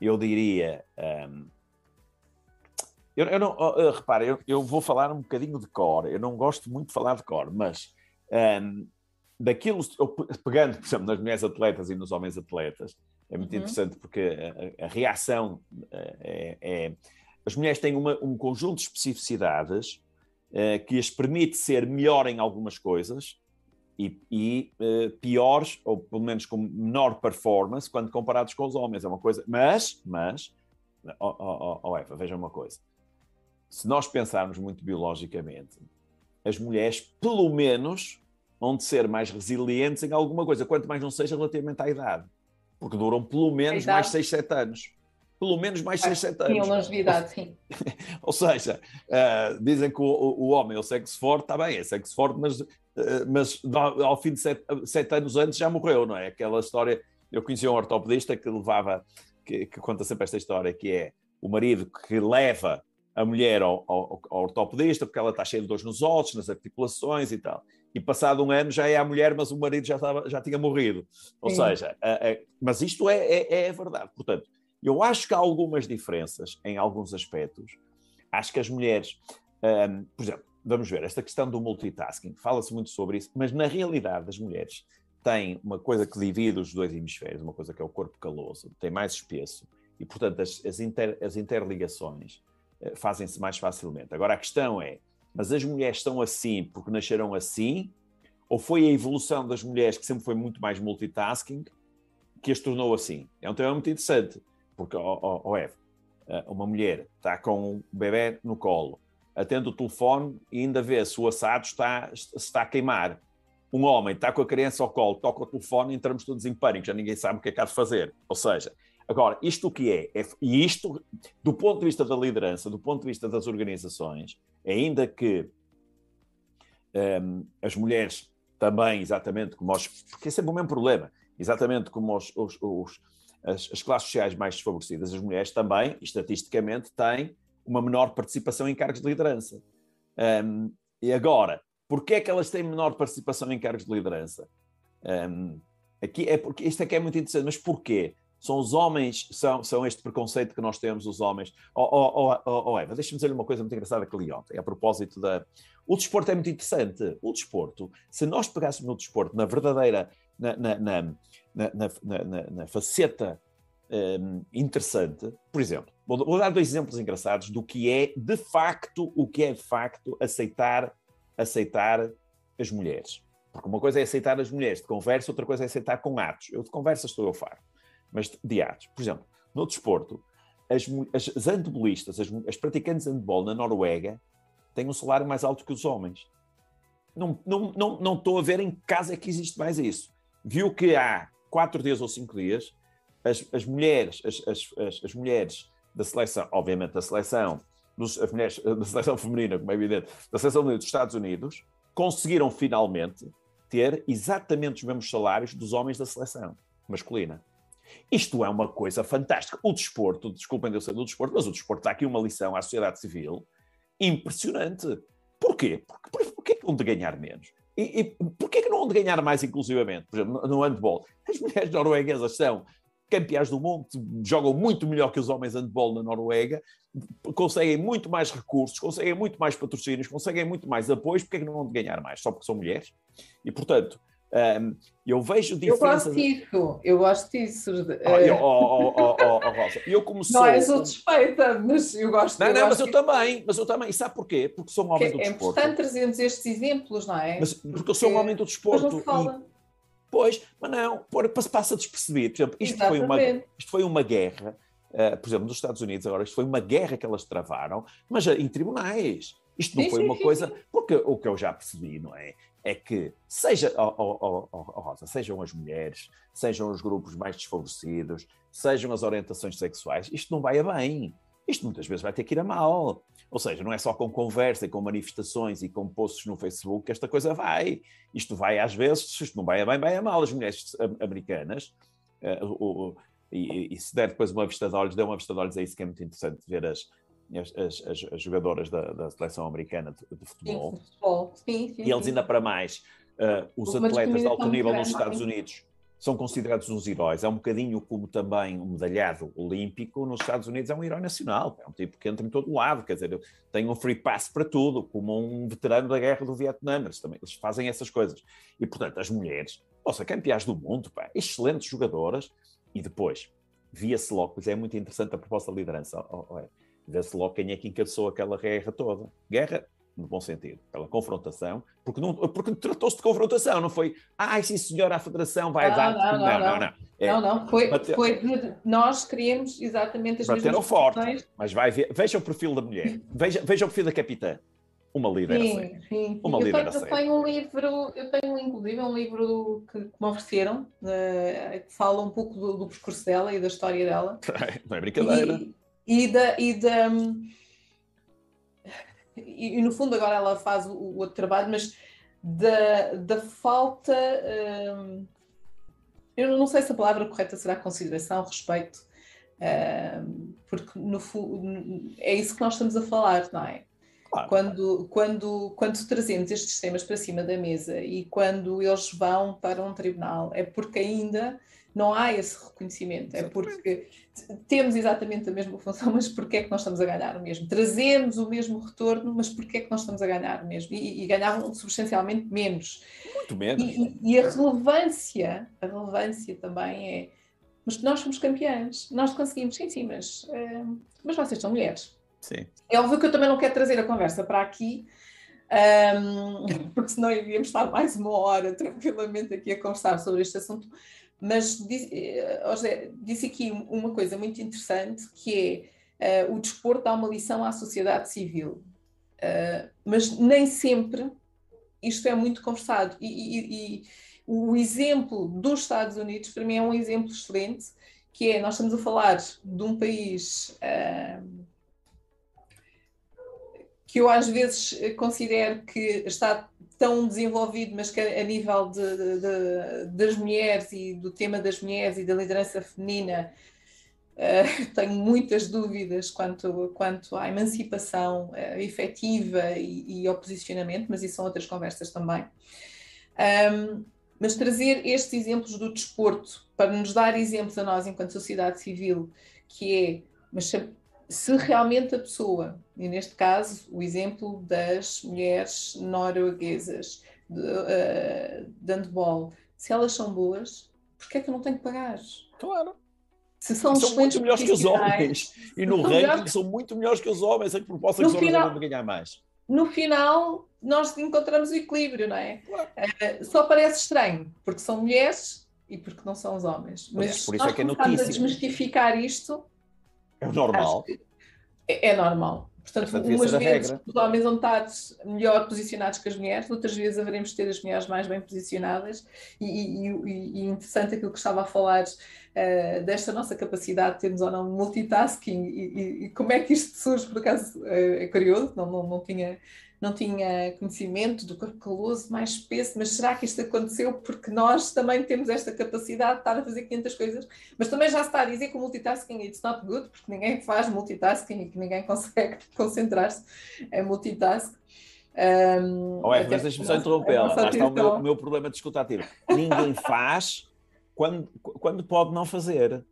eu diria. Um, eu, eu, não, uh, repare, eu, eu, vou falar um bocadinho de cor, eu não gosto muito de falar de cor, mas um, daquilo, pegando, por exemplo, nas mulheres atletas e nos homens atletas, é muito uhum. interessante porque a, a reação é, é, As mulheres têm uma, um conjunto de especificidades uh, que as permite ser melhor em algumas coisas e, e uh, piores, ou pelo menos com menor performance, quando comparados com os homens. É uma coisa. Mas, mas, oh, oh, oh, Eva, veja uma coisa. Se nós pensarmos muito biologicamente, as mulheres, pelo menos, vão de ser mais resilientes em alguma coisa, quanto mais não seja relativamente à idade. Porque duram pelo menos mais 6, 7 anos pelo menos mais 6, 7 anos. Tinham longevidade, sim. [LAUGHS] Ou seja, uh, dizem que o, o, homem é o sexo forte, está bem, é sexo forte, mas eh, mas ao fim de sete, sete, anos antes já morreu, não é? Aquela história. Eu conheci um ortopedista que levava, que, que, conta sempre esta história, que é o marido que leva a mulher ao, ao, ao ortopedista porque ela está cheia de dores nos ossos, nas articulações e tal. E passado um ano já é a mulher, mas o marido já, estava, já tinha morrido. Ou Sim. seja, mas isto é, é, é verdade. Portanto, eu acho que há algumas diferenças em alguns aspectos. Acho que as mulheres, um, por exemplo, vamos ver, esta questão do multitasking, fala-se muito sobre isso, mas na realidade as mulheres têm uma coisa que divide os dois hemisférios, uma coisa que é o corpo caloso, tem mais espesso, e portanto as, as, inter, as interligações uh, fazem-se mais facilmente. Agora a questão é, mas as mulheres são assim porque nasceram assim, ou foi a evolução das mulheres que sempre foi muito mais multitasking que as tornou assim? É um tema muito interessante, porque, oh, oh, oh Eve, eh, uma mulher está com um bebê no colo, atende o telefone e ainda vê se o assado está, está a queimar. Um homem está com a criança ao colo, toca o telefone e entramos todos em pânico, já ninguém sabe o que é que há de fazer. Ou seja, agora, isto o que é? é? E isto, do ponto de vista da liderança, do ponto de vista das organizações, ainda que um, as mulheres também, exatamente como os. Porque é sempre o mesmo problema. Exatamente como os, os, os as, as classes sociais mais desfavorecidas, as mulheres também, estatisticamente, têm uma menor participação em cargos de liderança. Um, e agora, porquê é que elas têm menor participação em cargos de liderança? Um, aqui é porque isto aqui é, é muito interessante, mas porquê? São os homens, são, são este preconceito que nós temos, os homens. Oh, oh, oh, oh Eva, deixa-me dizer uma coisa muito engraçada que li ontem, a propósito da. O desporto é muito interessante. O desporto, se nós pegássemos no desporto na verdadeira, na, na, na, na, faceta um, interessante, por exemplo, vou, vou, dar dois exemplos engraçados do que é de facto, o que é de facto aceitar, aceitar as mulheres. Porque uma coisa é aceitar as mulheres de conversa, outra coisa é aceitar com atos. Eu de conversa estou eu faro, mas de atos. Por exemplo, no desporto, as, as, as handebolistas, as, as praticantes de handball na Noruega têm um salário mais alto que os homens. Não, não, não, não estou a ver em caso é que existe mais isso. Viu que há quatro dias ou cinco dias as, as mulheres, as, as, as, mulheres da seleção, obviamente da seleção, dos, as mulheres da seleção feminina, como é evidente, da seleção dos Estados Unidos, conseguiram finalmente ter exatamente os mesmos salários dos homens da seleção masculina. Isto é uma coisa fantástica. O desporto, desculpem de eu ser do desporto, mas o desporto dá aqui uma lição à sociedade civil impressionante. Porquê? Porque, porquê que não de ganhar menos? E, e porquê que não de ganhar mais, inclusivamente? Por exemplo, no handball. As mulheres norueguesas são campeãs do mundo, jogam muito melhor que os homens handball na Noruega, conseguem muito mais recursos, conseguem muito mais patrocínios, conseguem muito mais apoios, porque é que não vão ganhar mais? Só porque são mulheres? E, portanto, um, eu vejo diferenças... Eu gosto disso, eu gosto disso. Oh, oh, oh, oh, Rosa, eu como sou... Não é sou suspeita, mas eu gosto... Não, eu não, gosto mas eu também, mas eu também. E sabe porquê? Porque sou um homem do é desporto. É importante trazermos estes exemplos, não é? Mas, porque eu sou um homem do desporto. Mas não fala. E, pois, mas não, passa despercebido. Por exemplo, isto foi, uma, isto foi uma guerra, uh, por exemplo, nos Estados Unidos agora, isto foi uma guerra que elas travaram, mas em tribunais. Isto não foi uma coisa. Porque o que eu já percebi, não é? É que, seja, oh, oh, oh, Rosa, sejam as mulheres, sejam os grupos mais desfavorecidos, sejam as orientações sexuais, isto não vai a bem. Isto muitas vezes vai ter que ir a mal. Ou seja, não é só com conversa e com manifestações e com posts no Facebook que esta coisa vai. Isto vai às vezes, isto não vai a bem, vai a mal. As mulheres americanas, uh, uh, uh, e, e, se der depois uma vista de olhos, dê uma vista de olhos a isso que é muito interessante ver as, as, as, as jogadoras da, da, seleção americana de, de futebol. Sim, futebol. Sim, sim, e eles ainda para mais, uh, os atletas de alto nível nos Estados Unidos são considerados uns heróis. É um bocadinho como também um medalhado olímpico nos Estados Unidos é um herói nacional. É um tipo que entra em todo lado, quer dizer, tem um free pass para tudo, como um veterano da guerra do Vietnã. Eles, também, eles fazem essas coisas. E, portanto, as mulheres, nossa, campeãs do mundo, pá, excelentes jogadoras. E depois, via-se logo, pois é muito interessante a proposta de liderança. Oh, oh, é vê-se logo quem é que encabeçou aquela guerra toda. Guerra no bom sentido, pela confrontação, porque, não, porque tratou-se de confrontação, não foi, ai, sim senhor, a Federação vai não, dar. Não, não, não. Não, é, não, não. Foi, bater, foi nós queríamos exatamente as mesmas forte, mas vai ver, veja o perfil da mulher, veja, veja o perfil da capitã. Uma líder sim, assim. Sim, Uma eu líder tenho, Eu tenho um livro, eu tenho inclusive um livro que, que me ofereceram, uh, que fala um pouco do, do, percurso dela e da história dela. [LAUGHS] Não é brincadeira. E, e da. E, da e, e no fundo agora ela faz o, o, outro trabalho, mas da, da falta. Hum, eu não sei se a palavra correta será consideração, respeito, hum, porque no é isso que nós estamos a falar, não é? Claro. Quando, quando, quando trazemos estes temas para cima da mesa e quando eles vão para um tribunal, é porque ainda não há esse reconhecimento. É porque temos exatamente a mesma função, mas porquê é que nós estamos a ganhar o mesmo? Trazemos o mesmo retorno, mas porquê é que nós estamos a ganhar o mesmo? E, e ganhavam substancialmente menos. Muito menos. E, e, a relevância, a relevância também é, mas nós somos campeãs, nós conseguimos, sim, sim, mas, uh, mas vocês são mulheres. Sim. É óbvio que eu também não quero trazer a conversa para aqui, um, [LAUGHS] porque senão iríamos estar mais uma hora tranquilamente aqui a conversar sobre este assunto, mas eh, José, disse aqui uma coisa muito interessante que é uh, o desporto dá uma lição à sociedade civil, uh, mas nem sempre isto é muito conversado. E, e, e, o exemplo dos Estados Unidos, para mim, é um exemplo excelente, que é, nós estamos a falar de um país uh, que eu às vezes considero que está tão desenvolvido, mas que a nível de, de, das mulheres e do tema das mulheres e da liderança feminina uh, [LAUGHS] tenho muitas dúvidas quanto, quanto à emancipação uh, efetiva e, e, ao posicionamento, mas isso são outras conversas também. Um, mas trazer estes exemplos do desporto para nos dar exemplos a nós enquanto sociedade civil, que é, mas se realmente a pessoa, e neste caso o exemplo das mulheres norueguesas de, uh, de handball, se elas são boas, porquê é que eu não tenho que pagar? Claro. Se são, são muito melhores que os homens. E no ranking melhores... são muito melhores que os homens, em proposta que os homens vão ganhar mais. No final, nós encontramos o equilíbrio, não é? Claro. Uh, só parece estranho, porque são mulheres e porque não são os homens. Mas por isso é que é notícia. a desmistificar isto, é normal. É, é, normal. Portanto, umas vezes os homens vão estar melhor posicionados que as mulheres, outras vezes haveremos de ter as mulheres mais bem posicionadas e, e, e, e interessante aquilo que estava a falar uh, desta nossa capacidade de termos ou não multitasking e, como é que isto surge, por acaso uh, é curioso, não, não, não tinha não tinha conhecimento do corpo caloso mais espesso, mas será que isto aconteceu porque nós também temos esta capacidade de estar a fazer 500 coisas? Mas também já se está a dizer que o multitasking it's not good, porque ninguém faz multitasking e que ninguém consegue [LAUGHS] concentrar-se em multitasking. Um, oh, é, mas deixa-me só interrompê-la. Lá está o meu, o meu problema de escutar tiro. Ninguém faz quando, quando pode não fazer.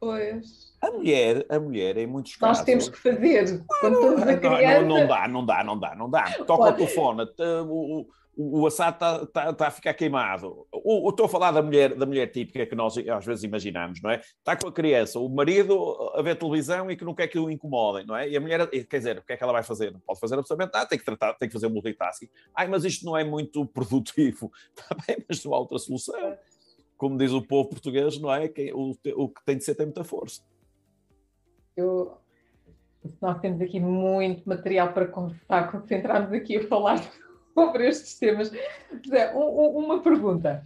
Pois. A mulher, a mulher, em muitos Nós casos. Nós temos que fazer. Quando estamos a criança... não, não, dá, não dá, não dá, não dá. Toca Olha. o telefone, o, o, o assado está tá, tá a ficar queimado. O, estou a falar da mulher, da mulher típica que nós às vezes imaginamos, não é? Está com a criança, o marido a ver televisão e que não quer que o incomodem, não é? E a mulher, quer dizer, o que é que ela vai fazer? Não pode fazer absolutamente nada, tem que tratar, tem que fazer multitasking. Ai, mas isto não é muito produtivo. Está [LAUGHS] bem, mas não há outra solução como diz o povo português, não é? Que o, o que tem de ser tem muita força. Eu, nós temos aqui muito material para conversar, concentrarmos aqui a falar [LAUGHS] sobre estes temas. José, uma pergunta.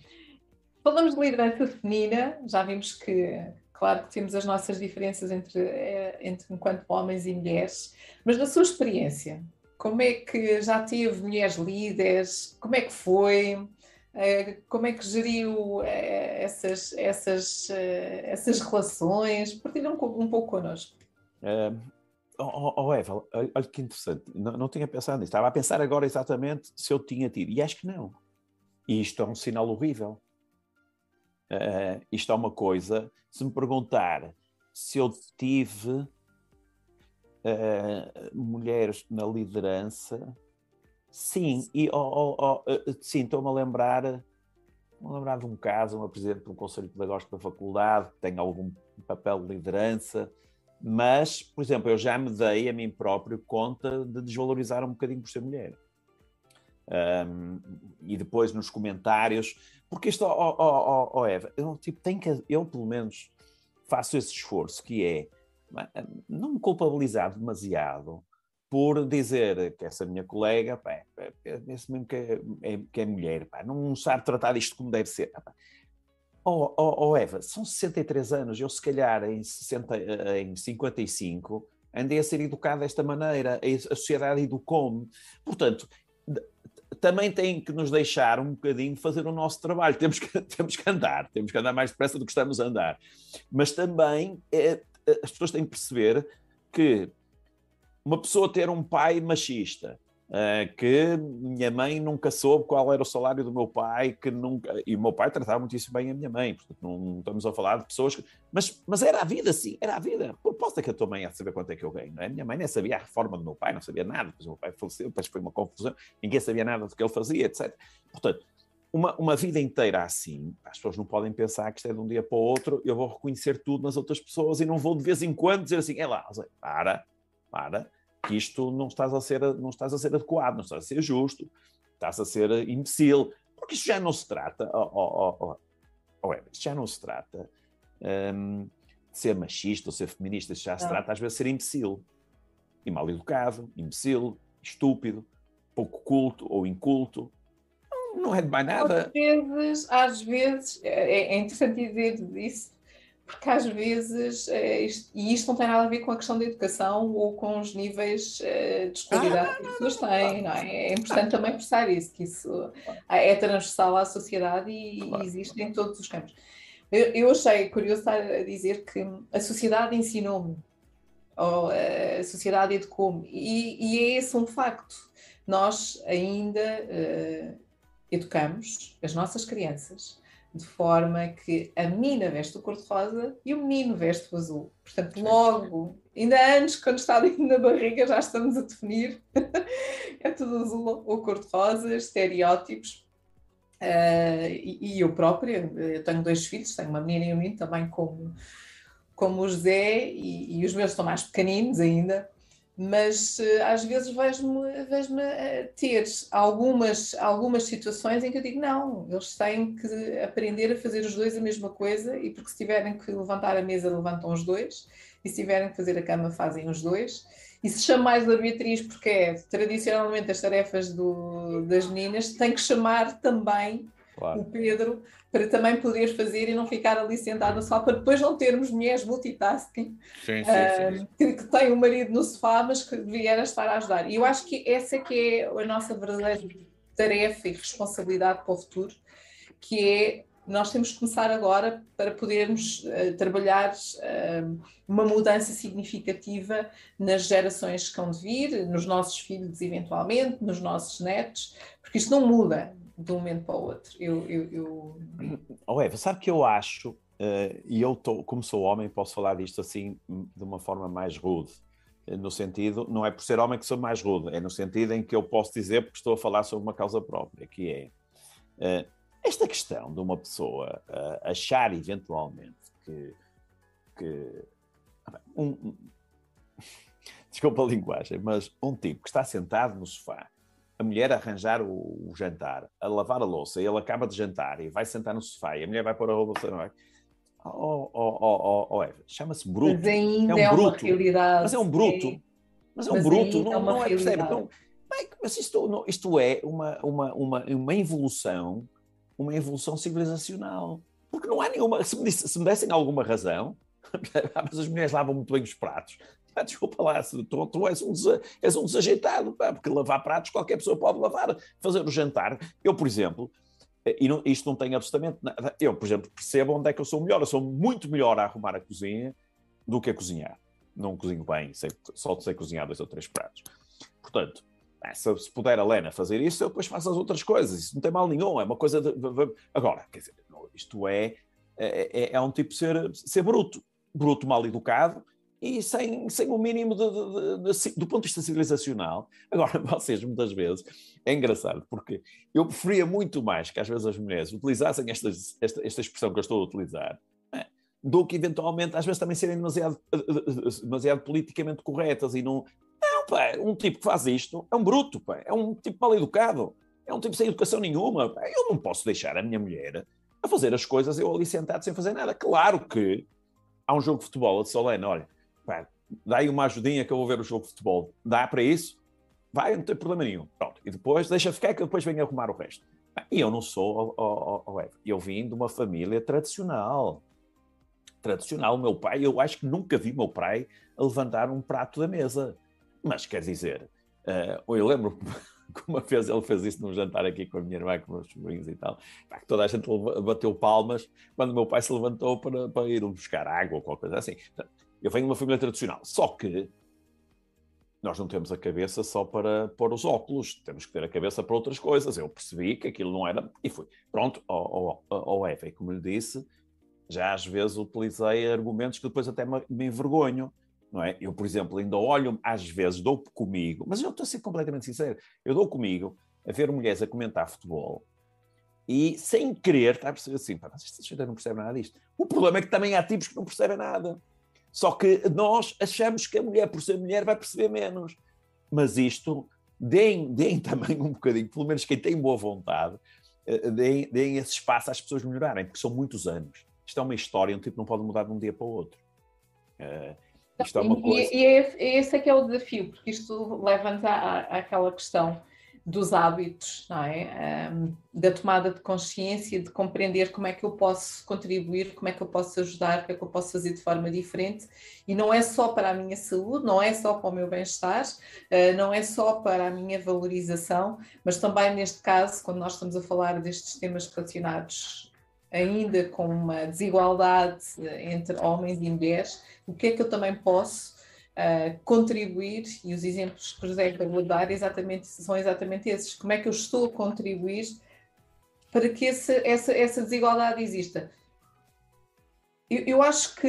Falamos de liderança feminina, já vimos que, claro que temos as nossas diferenças entre, eh, entre enquanto homens e mulheres, mas na sua experiência, como é que já teve mulheres líderes? Como é que foi? Eh, como é que geriu eh, essas, essas, eh, essas relações? Partilha um, pouco connosco. Uh, oh, oh, Eva, olha que interessante, não, não tinha pensado nisso. Estava a pensar agora exatamente se eu tinha tido, e acho que não. E isto é um sinal horrível. Uh, isto é uma coisa, se me perguntar se eu tive uh, mulheres na liderança, Sim, e oh, oh, oh, sim, estou-me a lembrar, a lembrar de um caso, uma presidente de um conselho pedagógico da faculdade que tem algum papel de liderança, mas, por exemplo, eu já me dei a mim próprio conta de desvalorizar um bocadinho por ser mulher. Um, e depois nos comentários, porque isto, oh, oh, oh, Eva, eu, tipo, tenho que, eu pelo menos faço esse esforço que é não me culpabilizar demasiado por dizer que essa minha colega, pá, é, é, é mesmo que é, que é mulher, pá, não sabe tratar isto como deve ser. Pá. Oh, oh, oh, Eva, são 63 anos, eu se calhar em, 60, em 55 andei a ser educado desta maneira, a sociedade educou-me. Portanto, também tem que nos deixar um bocadinho fazer o nosso trabalho. Temos que, [LAUGHS] temos que andar, temos que andar mais depressa do que estamos a andar. Mas também é, as pessoas têm que perceber que uma pessoa ter um pai machista, uh, que minha mãe nunca soube qual era o salário do meu pai, que nunca. E o meu pai tratava muitíssimo bem a minha mãe, portanto, não, estamos a falar de pessoas que. Mas, mas era a vida, sim, era a vida. Proposta que a tua mãe ia saber quanto é que eu ganho, não é? Minha mãe nem sabia a reforma do meu pai, não sabia nada, depois o meu pai faleceu, depois foi uma confusão, ninguém sabia nada do que ele fazia, etc. Portanto, uma, uma vida inteira assim, as pessoas não podem pensar que isto é de um dia para o outro, eu vou reconhecer tudo nas outras pessoas e não vou de vez em quando dizer assim, é lá, para, para, que isto não estás a ser, não estás a ser adequado, não estás a ser justo, estás a ser imbecil, porque isto já não se trata, oh, oh, oh, oh, isto já não se trata um, de ser machista ou ser feminista, isto já se trata às vezes de ser imbecil, e mal educado, imbecil, estúpido, pouco culto ou inculto, não é de mais nada. Às vezes, às vezes é, é interessante dizer isso, porque às vezes, é, isto, e isto não tem nada a ver com a questão da educação ou com os níveis é, de escolaridade ah, que as pessoas têm, não é? É importante também pensar isso, que isso é transversal à sociedade e, claro. existe em todos os campos. Eu, eu achei curioso estar a dizer que a sociedade ensinou-me, ou a sociedade educou-me, e, e, é esse um facto. Nós ainda uh, educamos as nossas crianças de forma que a menina veste o cor-de-rosa e o menino veste o azul. Portanto, logo, ainda antes, quando está dentro na barriga, já estamos a definir. [LAUGHS] é tudo azul ou cor-de-rosa, estereótipos. Uh, e, e, eu própria, eu tenho dois filhos, tenho uma menina e um menino, também como, como o José, e, e os meus estão mais pequeninos ainda mas eh, às vezes vejo-me vejo ter algumas, algumas situações em que eu digo não, eles têm que aprender a fazer os dois a mesma coisa e porque se tiverem que levantar a mesa levantam os dois e se tiverem que fazer a cama fazem os dois e se chama mais a Beatriz porque é tradicionalmente as tarefas do, das meninas tem que chamar também claro. o Pedro para também poder fazer e não ficar ali sentada só, para depois não termos mulheres multitasking sim, sim, sim. Uh, que, que têm o marido no sofá, mas que vieram estar a ajudar. E eu acho que essa que é a nossa verdadeira tarefa e responsabilidade para o futuro, que é nós temos que começar agora para podermos uh, trabalhar uh, uma mudança significativa nas gerações que hão de vir, nos nossos filhos eventualmente, nos nossos netos, porque isto não muda de um momento para o outro. Eu, eu, eu... Oh, Eva, sabe que eu acho, uh, e eu tô, como sou homem, posso falar disto assim de uma forma mais rude, no sentido, não é por ser homem que sou mais rude, é no sentido em que eu posso dizer porque estou a falar sobre uma causa própria, que é esta questão de uma pessoa uh, achar eventualmente que. que um, um, [LAUGHS] desculpa a linguagem, mas um tipo que está sentado no sofá, a mulher arranjar o, o, jantar, a lavar a louça, e ele acaba de jantar e vai sentar no sofá e a mulher vai pôr a roupa no Oh, oh, oh, oh, oh Eva, chama-se bruto. Mas ainda é, um é bruto. Mas é um bruto. É. Mas é um mas bruto, não é, não é percebe? Não, mas isto, não, isto é uma, uma, uma, uma evolução uma evolução civilizacional. Porque não há nenhuma. Se me, disse, se me dessem alguma razão, [LAUGHS] mas as mulheres lavam muito bem os pratos. [LAUGHS] Ah, desculpa lá, tu, tu és, um, és um desajeitado, pá, porque lavar pratos qualquer pessoa pode lavar, fazer o jantar. Eu, por exemplo, e não, isto não tem absolutamente nada. Eu, por exemplo, percebo onde é que eu sou melhor. Eu sou muito melhor a arrumar a cozinha do que a cozinhar. Não cozinho bem, sei, só sei cozinhar dois ou três pratos. Portanto, se, se puder a Lena fazer isso, eu depois faço as outras coisas. Isso não tem mal nenhum, é uma coisa de. Agora, quer dizer, isto é, é, é, é um tipo de ser, ser bruto, bruto mal educado e sem, sem o mínimo de, de, de, do ponto de vista civilizacional. Agora, [LAUGHS] vocês, muitas vezes, é engraçado, porque eu preferia muito mais que às vezes as mulheres utilizassem esta, esta, expressão que eu estou a utilizar, né, do que eventualmente, às vezes, também serem demasiado, demasiado politicamente corretas e não, pá, um tipo que faz isto é um bruto, pá, é um tipo mal educado, é um tipo sem educação nenhuma. Pá. Eu não posso deixar a minha mulher a fazer as coisas eu ali sentado sem fazer nada. Claro que há um jogo de futebol, a Solena, olha, dá aí uma ajudinha que eu vou ver o jogo de futebol. Dá para isso? Vai, não tem problema nenhum. Pronto. E depois deixa ficar que eu depois venho arrumar o resto. E eu não sou, oh, oh, eu vim de uma família tradicional. Tradicional. O meu pai, eu acho que nunca vi meu pai levantar um prato da mesa. Mas quer dizer, uh, eu lembro [LAUGHS] que uma vez ele fez isso num jantar aqui com a minha irmã, com os meus sobrinhos e tal, que toda a gente bateu palmas quando o meu pai se levantou para, para ir buscar água ou qualquer coisa assim. Eu venho de uma família tradicional, só que nós não temos a cabeça só para pôr os óculos, temos que ter a cabeça para outras coisas. Eu percebi que aquilo não era. E fui. Pronto, ao, Eva, e como lhe disse, já às vezes utilizei argumentos que depois até me, me envergonho não é? Eu, por exemplo, ainda olho, às vezes dou comigo, mas eu estou a ser completamente sincero, eu dou comigo a ver mulheres a comentar futebol e sem querer, está a perceber assim, pá, mas esta não percebe nada disto. O problema é que também há tipos que não percebem nada. Só que nós achamos que a mulher, por ser mulher, vai perceber menos. Mas isto, deem, deem [LAUGHS] também um bocadinho, pelo menos quem tem boa vontade, eh, deem, deem esse espaço às pessoas melhorarem, porque são muitos anos. Isto é uma história, um tipo não pode mudar de um dia para o outro. Uh, isto é uma coisa. E, e é esse é que é o desafio, porque isto leva-nos à, àquela questão dos hábitos, não é? Um, da tomada de consciência, de compreender como é que eu posso contribuir, como é que eu posso ajudar, o que é que eu posso fazer de forma diferente. E não é só para a minha saúde, não é só para o meu bem-estar, uh, não é só para a minha valorização, mas também neste caso, quando nós estamos a falar destes temas relacionados ainda com uma desigualdade entre homens e mulheres, o que é que eu também posso uh, contribuir, e os exemplos que José acabou de dar exatamente, são exatamente esses, como é que eu estou a contribuir para que esse, essa, essa desigualdade exista. Eu, eu acho que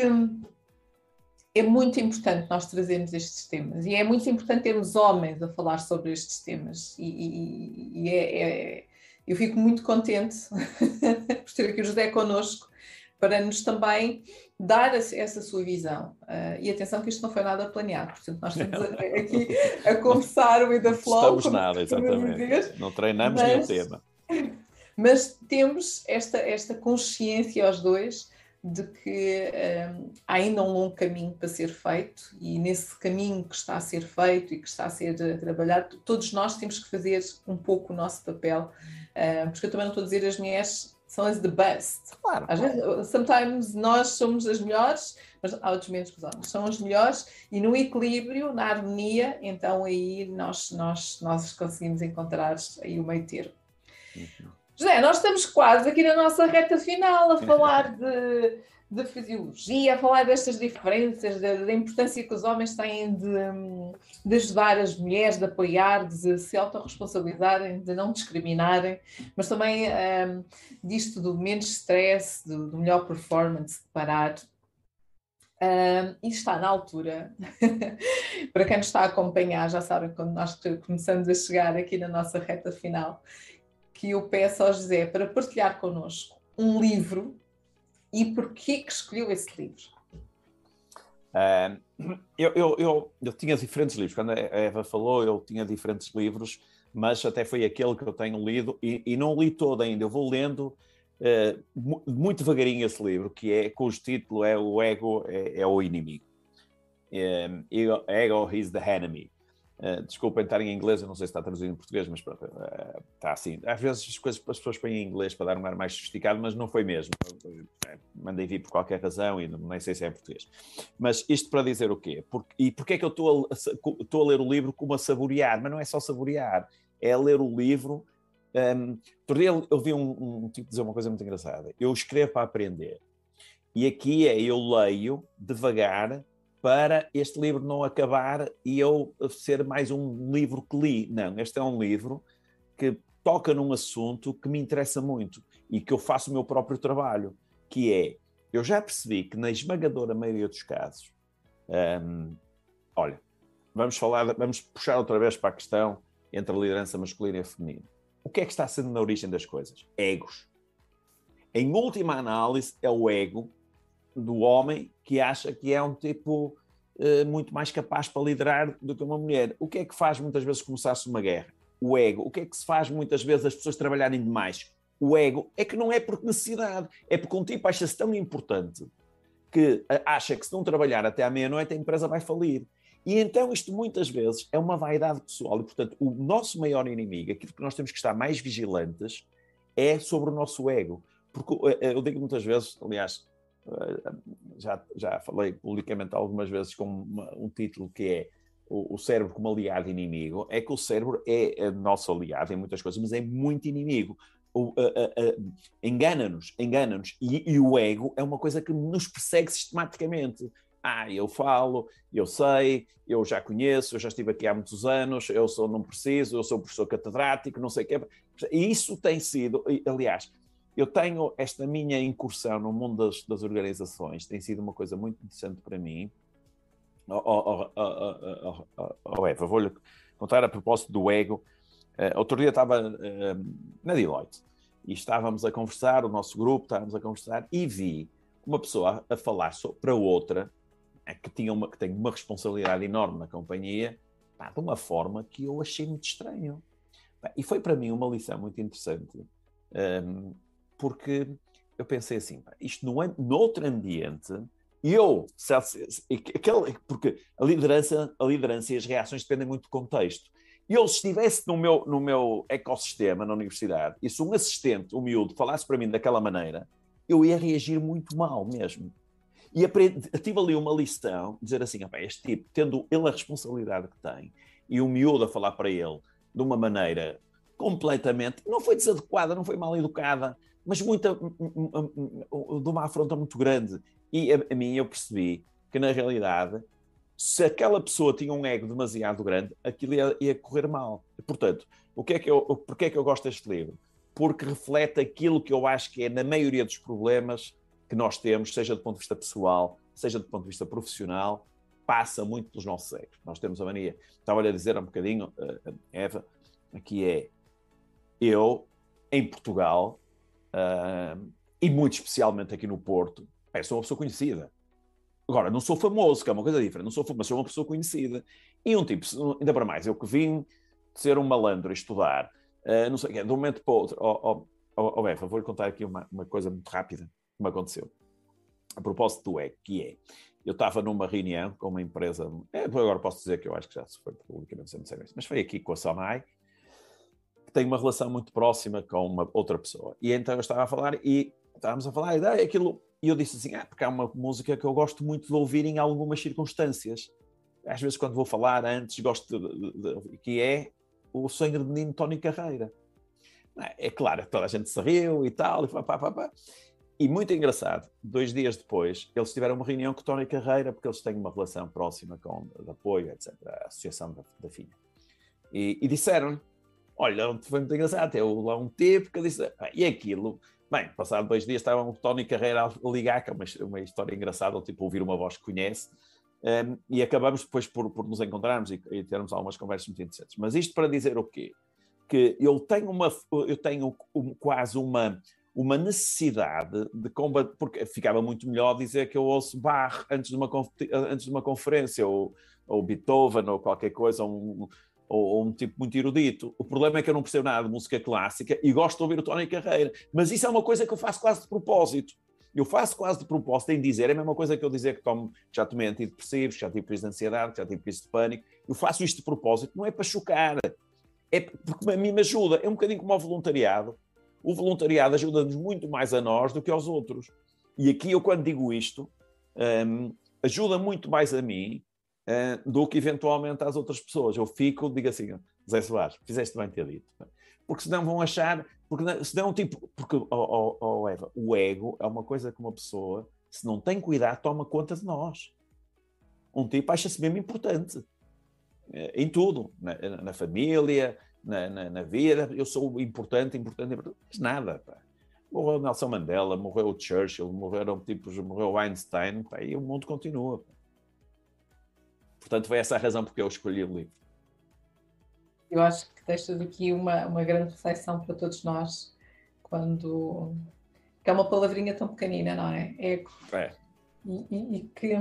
é muito importante nós trazermos estes temas e é muito importante termos homens a falar sobre estes temas e, e, e é, é eu fico muito contente [LAUGHS] por ter aqui o José connosco para nos também dar essa sua visão. Uh, e atenção que isto não foi nada planeado, portanto nós estamos aqui a conversar o da flow. Estamos nada, exatamente. Não treinamos mas, nem o tema. [LAUGHS] Mas temos esta, esta consciência aos dois de que um, há ainda um longo caminho para ser feito e nesse caminho que está a ser feito e que está a ser trabalhado, todos nós temos que fazer um pouco o nosso papel, uh, porque eu também não estou a dizer as mulheres são as the best. Claro. Às vezes, sometimes nós somos as melhores, mas há outros menos que os homens. São as melhores e no equilíbrio, na harmonia, então aí nós, nós, nós conseguimos encontrar aí o meio termo. Uhum. José, nós estamos quase aqui na nossa reta final a falar de de fisiologia, a falar destas diferenças, da, da, importância que os homens têm de, de, ajudar as mulheres, de apoiar, de se autorresponsabilizarem, de não discriminarem, mas também um, disto do menos stress, do, do melhor performance, de parar. Um, e está na altura, [LAUGHS] para quem nos está a acompanhar, já sabem quando nós começamos a chegar aqui na nossa reta final, que eu peço ao José para partilhar connosco um livro e porquê que escolheu esse livro? Uh, eu, eu, eu, eu, tinha diferentes livros. Quando a Eva falou, eu tinha diferentes livros, mas até foi aquele que eu tenho lido e, e não li todo ainda. Eu vou lendo uh, muito devagarinho esse livro, que é cujo título é O Ego é, é o Inimigo. Um, Ego is the Enemy. Uh, desculpem estar em inglês, eu não sei se está traduzido em português, mas pronto, uh, está assim. Às vezes as coisas as pessoas põem em inglês para dar um ar mais sofisticado, mas não foi mesmo. Uh, mandei vir por qualquer razão e não, nem sei se é em português. Mas isto para dizer o quê? Porque, e porquê é que eu estou a, a ler o livro como a saborear? Mas não é só saborear, é ler o livro. Um, dia eu vi um, um tipo dizer uma coisa muito engraçada. Eu escrevo para aprender. E aqui é eu leio devagar para este livro não acabar e eu ser mais um livro que li. Não, este é um livro que toca num assunto que me interessa muito e que eu faço o meu próprio trabalho, que é, eu já percebi que na esmagadora maioria dos casos, hum, olha, vamos falar, vamos puxar outra vez para a questão entre a liderança masculina e feminina. O que é que está sendo na origem das coisas? Egos. Em última análise, é o ego do homem que acha que é um tipo uh, muito mais capaz para liderar do que uma mulher. O que é que faz muitas vezes começar-se uma guerra? O ego. O que é que se faz muitas vezes as pessoas trabalharem demais? O ego é que não é por necessidade, é porque um tipo acha-se tão importante que acha que se não trabalhar até à meia-noite a empresa vai falir. E então isto muitas vezes é uma vaidade pessoal e, portanto, o nosso maior inimigo, aquilo que nós temos que estar mais vigilantes, é sobre o nosso ego. Porque eh, eu digo muitas vezes, aliás, já, já falei publicamente algumas vezes com uma, um título que é o, o, cérebro como aliado inimigo, é que o cérebro é, é nosso aliado em muitas coisas, mas é muito inimigo. Engana-nos, engana-nos. E, e, o ego é uma coisa que nos persegue sistematicamente. Ah, eu falo, eu sei, eu já conheço, eu já estive aqui há muitos anos, eu sou, não preciso, eu sou professor catedrático, não sei o quê. E isso tem sido, aliás, eu tenho esta minha incursão no mundo das, das organizações, tem sido uma coisa muito interessante para mim. Oh, oh, oh, oh Eva, vou-lhe contar a propósito do ego. Uh, outro dia estava uh, na Deloitte e estávamos a conversar, o nosso grupo estávamos a conversar e vi uma pessoa a, falar para outra é, que, tinha uma, que tem uma responsabilidade enorme na companhia, pá, de uma forma que eu achei muito estranho. e foi para mim uma lição muito interessante. Um, porque eu pensei assim, isto não é noutro ambiente, eu, aquele, porque a liderança, a liderança e as reações dependem muito do contexto. Eu, se estivesse no meu, no meu ecossistema na universidade, e se um assistente, um miúdo, falasse para mim daquela maneira, eu ia reagir muito mal mesmo. E aprendi, tive ali uma lição, dizer assim, este tipo, tendo ele a responsabilidade que tem, e o miúdo a falar para ele de uma maneira completamente, não foi desadequada, não foi mal educada, mas muita, de uma afronta muito grande. E a, a mim eu percebi que, na realidade, se aquela pessoa tinha um ego demasiado grande, aquilo ia, ia correr mal. Portanto, o que é que eu, porquê é que eu gosto deste livro? Porque reflete aquilo que eu acho que é, na maioria dos problemas que nós temos, seja do ponto de vista pessoal, seja do ponto de vista profissional, passa muito pelos nossos egos. Nós temos a mania, estava-lhe a dizer um bocadinho, uh, Eva, aqui é, eu, em Portugal, uh, e muito especialmente aqui no Porto, é, sou uma pessoa conhecida. Agora, não sou famoso, que é uma coisa diferente, não sou famoso, sou uma pessoa conhecida. E um tipo, ainda para mais, eu que vim ser um malandro e estudar, uh, não sei o quê, de um momento para o outro. Oh, oh, oh, Befa, vou-lhe contar aqui uma, uma coisa muito rápida que me aconteceu. A propósito do EC, que é, eu estava numa reunião com uma empresa, é, agora posso dizer que eu acho que já se foi publicamente, mas foi aqui com a Sonai, tenho uma relação muito próxima com uma outra pessoa. E então eu estava a falar e estávamos a falar, e aquilo, e eu disse assim, ah, porque há uma música que eu gosto muito de ouvir em algumas circunstâncias. Às vezes quando vou falar antes, gosto de, de, de que é o Sonho de Menino Tony Carreira. É claro, toda a gente se riu e tal, e pá, pá, pá, pá. E muito engraçado, dois dias depois, eles tiveram uma reunião com Tony Carreira, porque eles têm uma relação próxima com de apoio, etc., a Associação da, da Filha. E, e disseram-lhe: Olha, foi muito engraçado, tem lá um tipo que disse, e aquilo. Bem, passado dois dias estava o Tony Carreira a ligar, que é uma, uma história engraçada, tipo ouvir uma voz que conhece, um, e acabamos depois por, por nos encontrarmos e, e, termos algumas conversas muito interessantes. Mas isto para dizer o quê? Que eu tenho, uma, eu tenho um, quase uma, uma necessidade de combater, porque ficava muito melhor dizer que eu ouço Bach antes de uma, antes de uma conferência, ou, ou Beethoven, ou qualquer coisa, um, ou, ou, um tipo muito erudito. O problema é que eu não percebo nada de música clássica e gosto de ouvir o Tony Carreira. Mas isso é uma coisa que eu faço quase de propósito. Eu faço quase de propósito em dizer, é a mesma coisa que eu dizer que tomo, já tomei antidepressivos, já tive crise de ansiedade, já tive crise de pânico. Eu faço isto de propósito, não é para chocar, é porque a mim me ajuda. É um bocadinho como o voluntariado. O voluntariado ajuda-nos muito mais a nós do que aos outros. E aqui eu, quando digo isto, um, ajuda muito mais a mim uh, do que eventualmente às outras pessoas. Eu fico, digo assim, Zé Soares, fizeste bem ter dito. Porque senão vão achar, porque senão, tipo, porque, oh, oh, oh, Eva, o ego é uma coisa que uma pessoa, se não tem cuidado, toma conta de nós. Um tipo acha-se mesmo importante. Eh, em tudo, na, na família, na, na, na, vida, eu sou importante, importante, importante, mas nada, pá. Morreu Nelson Mandela, morreu Churchill, morreram tipos, morreu Einstein, pá, e o mundo continua. Pá. Portanto, foi essa a razão porque eu escolhi o livro. Eu acho que deixas aqui uma, uma grande reflexão para todos nós, quando. que é uma palavrinha tão pequenina, não é? Ego. É. E, e, e que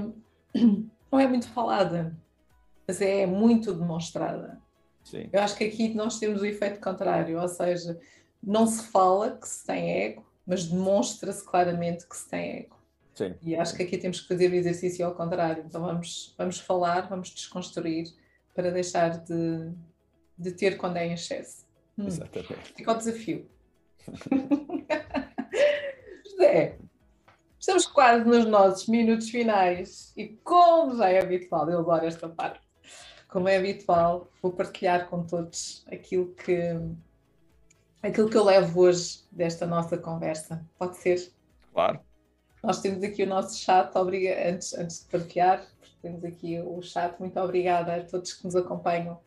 [CLEARS THROAT] não é muito falada, mas é muito demonstrada. Sim. Eu acho que aqui nós temos o efeito contrário, ou seja, não se fala que se tem ego, mas demonstra-se claramente que se tem ego. Sim. E acho que aqui temos que fazer o exercício ao contrário. Então vamos, vamos falar, vamos desconstruir para deixar de, de ter quando é em excesso. Hum. Exatamente. Fica o desafio. [LAUGHS] José, estamos quase nos nossos minutos finais e como já é habitual, eu adoro esta parte, como é habitual, vou partilhar com todos aquilo que aquilo que eu levo hoje desta nossa conversa. Pode ser? Claro. Nós temos aqui o nosso chat, obriga, antes, antes de partilhar, temos aqui o chat. Muito obrigada a todos que nos acompanham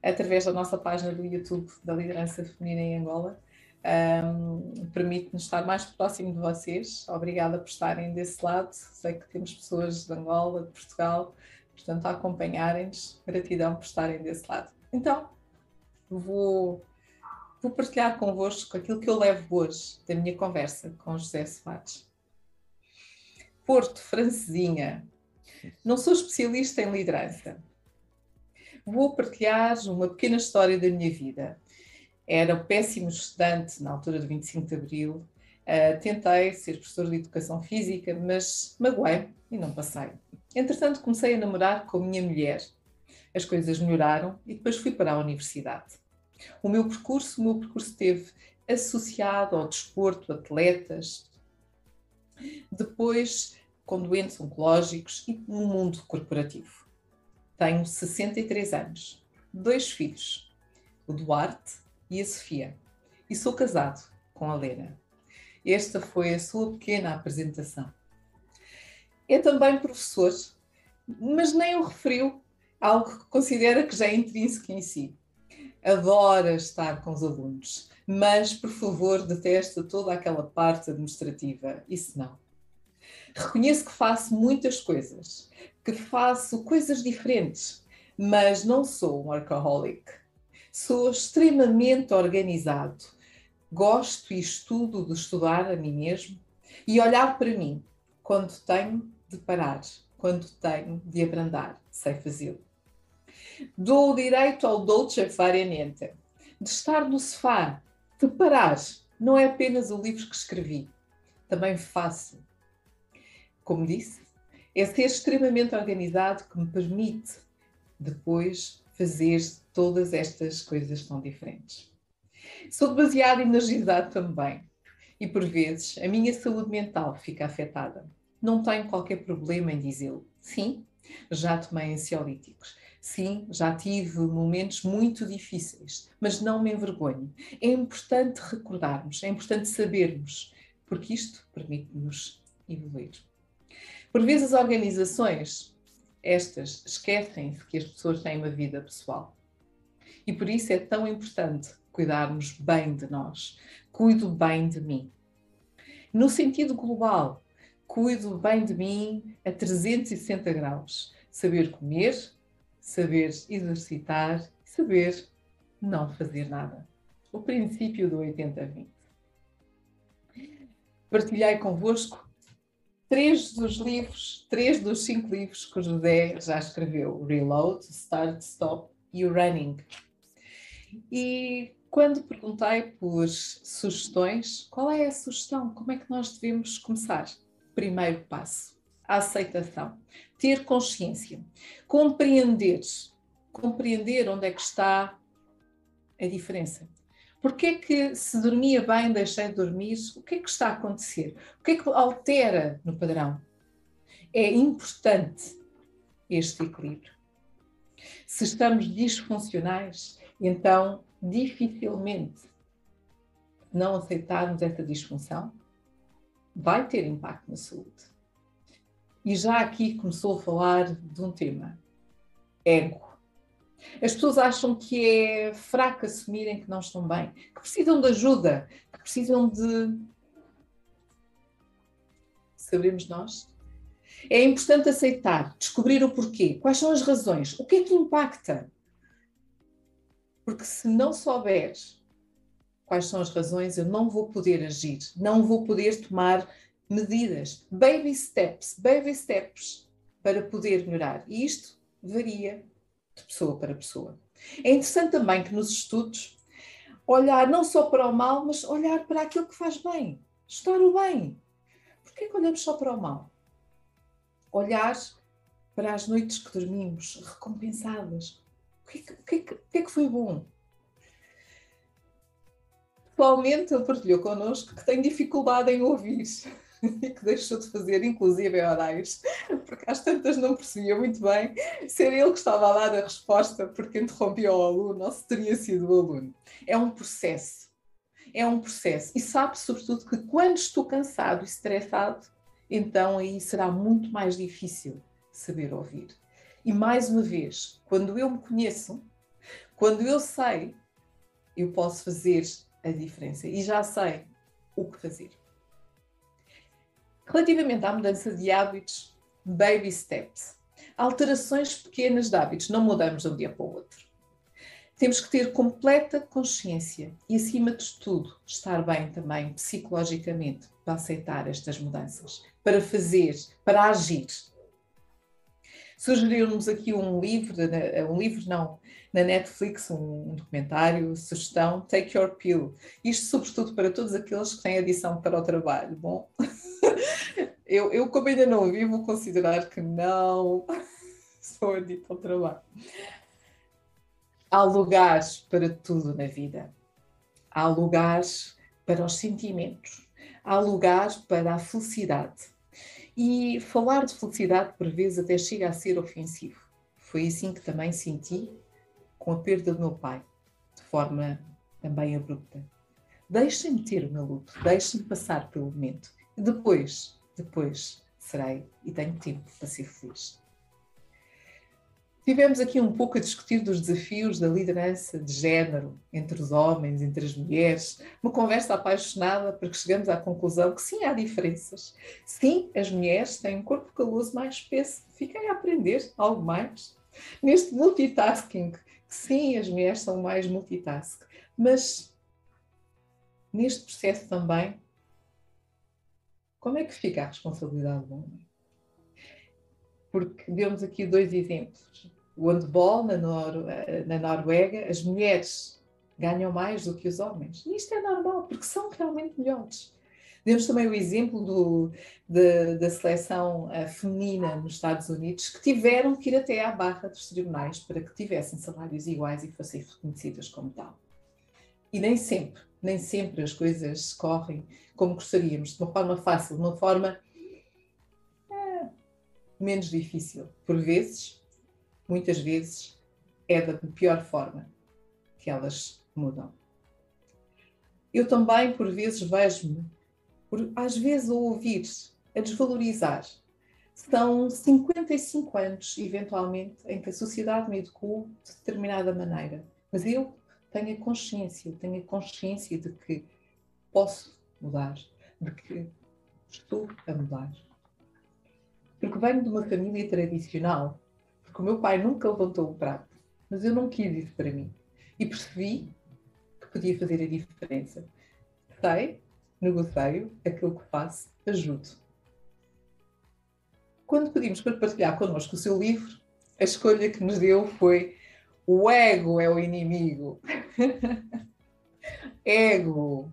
através da nossa página do YouTube da Liderança Feminina em Angola. Um, Permite-nos estar mais próximo de vocês. Obrigada por estarem desse lado. Sei que temos pessoas de Angola, de Portugal, portanto, a acompanharem-nos. Gratidão por estarem desse lado. Então, vou, vou partilhar convosco aquilo que eu levo hoje da minha conversa com José Soares. Porto, francesinha. Não sou especialista em liderança. Vou partilhar uma pequena história da minha vida. Era péssimo estudante na altura do 25 de Abril. Uh, tentei ser professor de Educação Física, mas magoei e não passei. Entretanto, comecei a namorar com a minha mulher. As coisas melhoraram e depois fui para a universidade. O meu percurso, o meu percurso esteve associado ao desporto, atletas, depois com doentes oncológicos e no mundo corporativo. Tenho 63 anos, dois filhos, o Duarte e a Sofia, e sou casado com a Lena. Esta foi a sua pequena apresentação. É também professor, mas nem o referiu, algo que considera que já é intrínseco em si. Adora estar com os alunos, mas, por favor, detesta toda aquela parte administrativa. Isso não. Reconheço que faço muitas coisas, que faço coisas diferentes, mas não sou um workaholic. Sou extremamente organizado. Gosto e estudo de estudar a mim mesmo e olhar para mim quando tenho de parar, quando tenho de abrandar. Sei fazê-lo. Dou direito ao dolce fare niente, de estar no sofá Preparar não é apenas o livro que escrevi, também faço. Como disse, é ser extremamente organizado que me permite depois fazer todas estas coisas tão diferentes. Sou demasiado energizado também. E por vezes a minha saúde mental fica afetada. Não tenho qualquer problema em dizê-lo. Sim, já tomei ansiolíticos. Sim, já tive momentos muito difíceis, mas não me envergonho. É importante recordarmos, é importante sabermos, porque isto permite-nos evoluir. Por vezes as organizações, estas, esquecem-se que as pessoas têm uma vida pessoal. E por isso é tão importante cuidarmos bem de nós. Cuido bem de mim. No sentido global, cuido bem de mim a 360 graus. Saber comer, saber exercitar, saber não fazer nada. O princípio do 80-20. Partilhei convosco três dos livros, três dos cinco livros que o José já escreveu: Reload, Start, Stop e o Running. E quando perguntei por sugestões, qual é a sugestão? Como é que nós devemos começar? Primeiro passo: a aceitação ter consciência, compreender, compreender onde é que está a diferença. Porque é que se dormia bem, deixei de dormir? O que é que está a acontecer? O que é que altera no padrão? É importante este equilíbrio. Se estamos disfuncionais, então dificilmente não aceitarmos essa disfunção vai ter impacto na saúde. E já aqui começou a falar de um tema: ego. As pessoas acham que é fraco assumirem que não estão bem, que precisam de ajuda, que precisam de. Saberemos nós? É importante aceitar, descobrir o porquê, quais são as razões, o que é que impacta. Porque se não souber quais são as razões, eu não vou poder agir, não vou poder tomar medidas, baby steps, baby steps, para poder melhorar. E isto varia de pessoa para pessoa. É interessante também que nos estudos olhar não só para o mal, mas olhar para aquilo que faz bem, estar o bem. Por que olhamos só para o mal? Olhar para as noites que dormimos recompensadas. O que, o que, o que é que foi bom? Atualmente ele partilhou connosco que tem dificuldade em ouvir e [LAUGHS] que deixou de fazer, inclusive em horários, [LAUGHS] porque às tantas não percebia muito bem se era ele que estava a dar a resposta porque interrompia o aluno ou se teria sido o aluno. É um processo. É um processo. E sabe, sobretudo, que quando estou cansado e estressado, então aí será muito mais difícil saber ouvir. E mais uma vez, quando eu me conheço, quando eu sei, eu posso fazer a diferença e já sei o que fazer. Relativamente à mudança de hábitos, baby steps. Alterações pequenas de hábitos, não mudamos de um dia para o outro. Temos que ter completa consciência e, acima de tudo, estar bem também psicologicamente para aceitar estas mudanças, para fazer, para agir. Sugeriu-nos aqui um livro, um livro não, na Netflix, um documentário, sugestão, Take Your Pill. Isto sobretudo para todos aqueles que têm adição para o trabalho, bom? [LAUGHS] Eu, eu, como ainda não vi, vou considerar que não [LAUGHS] sou adicta ao trabalho. Há lugares para tudo na vida. Há lugares para os sentimentos. Há lugares para a felicidade. E falar de felicidade, por vezes, até chega a ser ofensivo. Foi assim que também senti com a perda do meu pai, de forma também abrupta. Deixem-me ter o meu luto, deixem-me passar pelo momento. Depois depois serei e tenho tempo para ser feliz. Tivemos aqui um pouco a discutir dos desafios da liderança de género entre os homens, entre as mulheres, uma conversa apaixonada porque chegamos à conclusão que sim, há diferenças. Sim, as mulheres têm um corpo caloso mais espesso. Fiquem a aprender algo mais. Neste multitasking, sim, as mulheres são mais multitask, mas neste processo também como é que fica a responsabilidade do homem? Porque demos aqui dois exemplos. O handball na, Nor na Noruega, as mulheres ganham mais do que os homens. E isto é normal, porque são realmente melhores. Demos também o exemplo do, de, da seleção uh, feminina nos Estados Unidos, que tiveram que ir até à barra dos tribunais para que tivessem salários iguais e fossem reconhecidas como tal. E nem sempre, nem sempre as coisas correm como gostaríamos, de uma forma fácil, de uma forma é, menos difícil. Por vezes, muitas vezes, é da pior forma que elas mudam. Eu também, por vezes, vejo-me, às vezes, a ouvir, a desvalorizar. São 55 anos, eventualmente, em que a sociedade me educou de determinada maneira. Mas eu tenho a consciência, tenho a consciência de que posso mudar, de que estou a mudar. Porque venho de uma família tradicional, porque o meu pai nunca levantou o prato, mas eu não quis isso para mim. E percebi que podia fazer a diferença. Sei, negocio, aquilo que faço, ajudo. Quando pedimos para partilhar connosco o seu livro, a escolha que nos deu foi o ego é o inimigo. [LAUGHS] ego.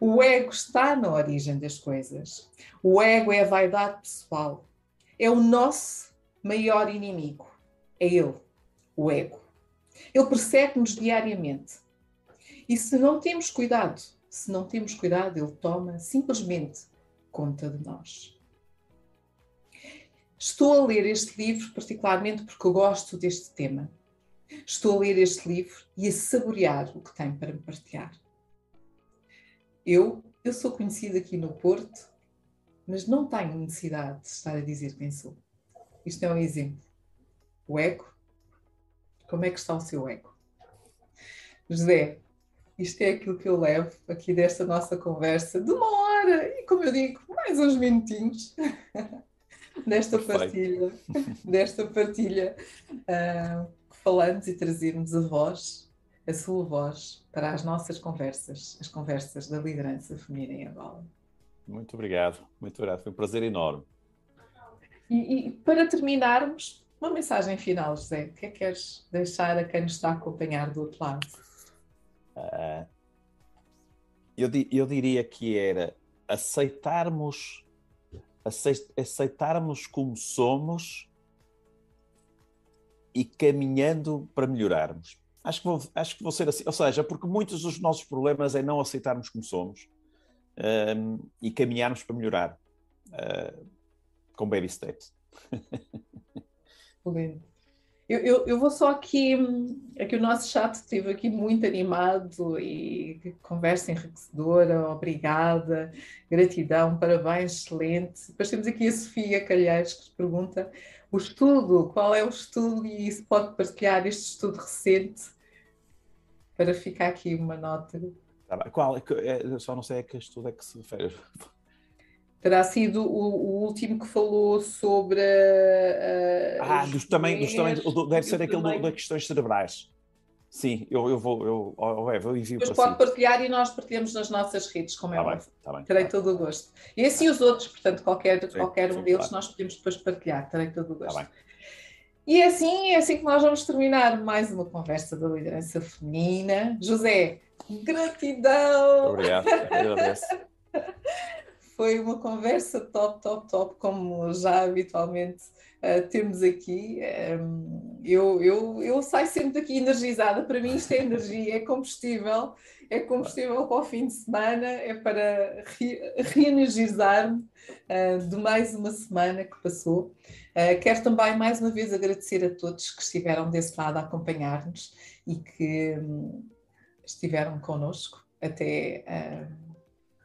O ego está na origem das coisas. O ego é a vaidade pessoal. É o nosso maior inimigo. É ele, o ego. Ele persegue-nos diariamente. E se não temos cuidado, se não temos cuidado, ele toma simplesmente conta de nós. Estou a ler este livro particularmente porque gosto deste tema. Estou a ler este livro e a saborear o que tem para me partilhar. Eu, eu sou conhecida aqui no Porto, mas não tenho necessidade de estar a dizer quem sou. Isto é um exemplo. O ego como é que está o seu ego? José, isto é aquilo que eu levo aqui desta nossa conversa de uma hora e, como eu digo, mais uns minutinhos [LAUGHS] desta partilha, desta partilha uh, falamos e trazermos a voz, a sua voz, para as nossas conversas, as conversas da liderança feminina em Angola. Muito obrigado, muito obrigado, foi um prazer enorme. E, e para terminarmos, uma mensagem final, José. O que é que queres deixar a quem nos está a acompanhar do outro lado? Uh, eu, eu diria que era aceitarmos aceitarmos como somos e caminhando para melhorarmos. Acho que, vou, acho que vou ser assim. Ou seja, porque muitos dos nossos problemas é não aceitarmos como somos um, e caminharmos para melhorar uh, com baby steps. Eu, eu, eu, vou só aqui, aqui o nosso chat esteve aqui muito animado e conversa enriquecedora, obrigada, gratidão, parabéns, excelente. Depois temos aqui a Sofia Calheiros que pergunta o estudo, qual é o estudo e se pode partilhar este estudo recente para ficar aqui uma nota. Tá qual? É é, só não sei a que estudo é que se refere terá sido o, o, último que falou sobre. Ah, dos, também, dos, também, deve ser aquele das questões cerebrais. Sim, eu, eu vou, eu, Eva, eu envio Depois pode si. partilhar e nós partilhamos nas nossas redes, como é tá óbvio. Tá bem, Terei tá todo o gosto. E assim os outros, portanto, qualquer, sim, qualquer um sim, deles claro. nós podemos depois partilhar, terei todo o tá gosto. Tá e é assim, é assim que nós vamos terminar mais uma conversa da liderança feminina. José, gratidão! Obrigado, agradeço. [LAUGHS] Foi uma conversa top, top, top, como já habitualmente uh, temos aqui. Um, eu, eu, eu saio sempre daqui energizada. Para mim, isto é energia, é combustível, é combustível para o fim de semana, é para re, reenergizar-me uh, de mais uma semana que passou. Uh, quero também, mais uma vez, agradecer a todos que estiveram desse lado a acompanhar-nos e que um, estiveram connosco até.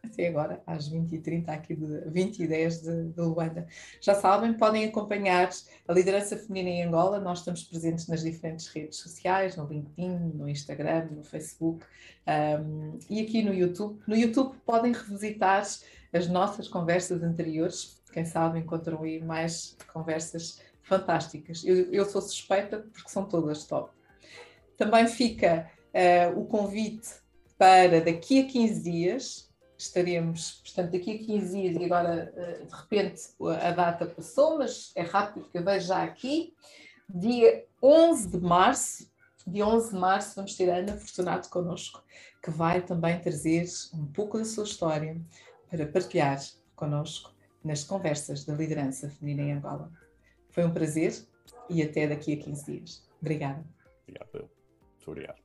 Até agora, às 20h30, aqui de 20 e 10 de, de Luanda. Já sabem, podem acompanhar a liderança feminina em Angola. Nós estamos presentes nas diferentes redes sociais, no LinkedIn, no Instagram, no Facebook um, e aqui no YouTube. No YouTube podem revisitar as nossas conversas anteriores. Quem sabe encontram aí mais conversas fantásticas. Eu, eu sou suspeita porque são todas top. Também fica uh, o convite para daqui a 15 dias estaremos, portanto, daqui a 15 dias, e agora eh, de repente a data passou, mas é rápido que eu vejo já aqui, dia 11 de março, dia 11 de março vamos ter a Ana Fortunato connosco, que vai também trazer um pouco da sua história para partilhar connosco nas conversas da liderança feminina em Angola. Foi um prazer e até daqui a 15 dias. Obrigada. Obrigado. Muito obrigado.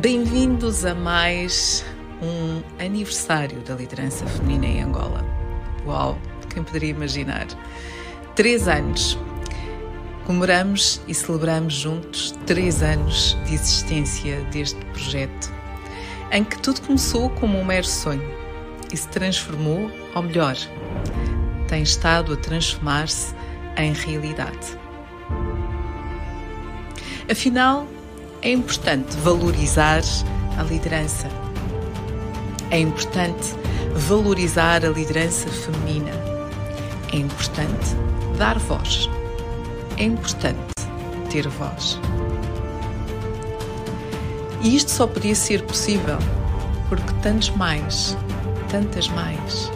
Bem-vindos a mais um aniversário da liderança feminina em Angola. Uau, quem poderia imaginar? Três anos. Comemoramos e celebramos juntos três anos de existência deste projeto, em que tudo começou como um mero sonho e se transformou ao melhor. Tem estado a transformar-se em realidade. Afinal, é importante valorizar a liderança. É importante valorizar a liderança feminina. É importante dar voz. É importante ter voz. E isto só podia ser possível porque tantos mais, tantas mais,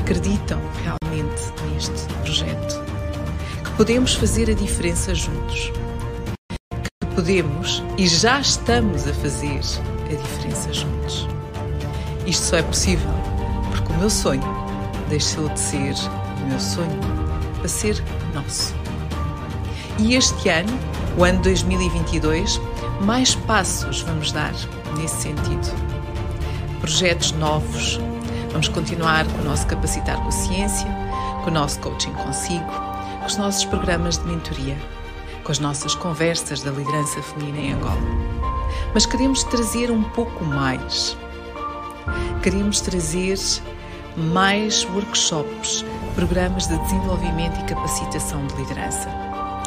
acreditam realmente neste projeto. Que podemos fazer a diferença juntos podemos e já estamos a fazer a diferença juntos. Isto só é possível porque o meu sonho deixou de ser o meu sonho para ser nosso. E este ano, o ano 2022, mais passos vamos dar nesse sentido. Projetos novos, vamos continuar com o nosso Capacitar com a Ciência, com o nosso Coaching Consigo, com os nossos programas de mentoria com as nossas conversas da liderança feminina em Angola. Mas queremos trazer um pouco mais. Queremos trazer mais workshops, programas de desenvolvimento e capacitação de liderança.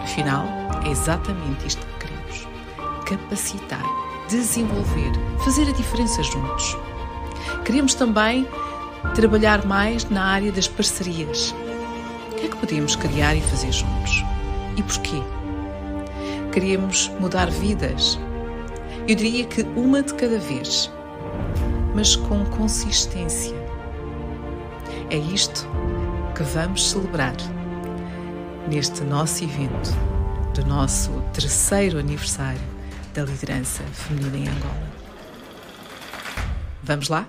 Afinal, é exatamente isto que queremos: capacitar, desenvolver, fazer a diferença juntos. Queremos também trabalhar mais na área das parcerias. O que é que podemos criar e fazer juntos? E porquê? Queríamos mudar vidas. Eu diria que uma de cada vez, mas com consistência. É isto que vamos celebrar neste nosso evento do nosso terceiro aniversário da liderança feminina em Angola. Vamos lá?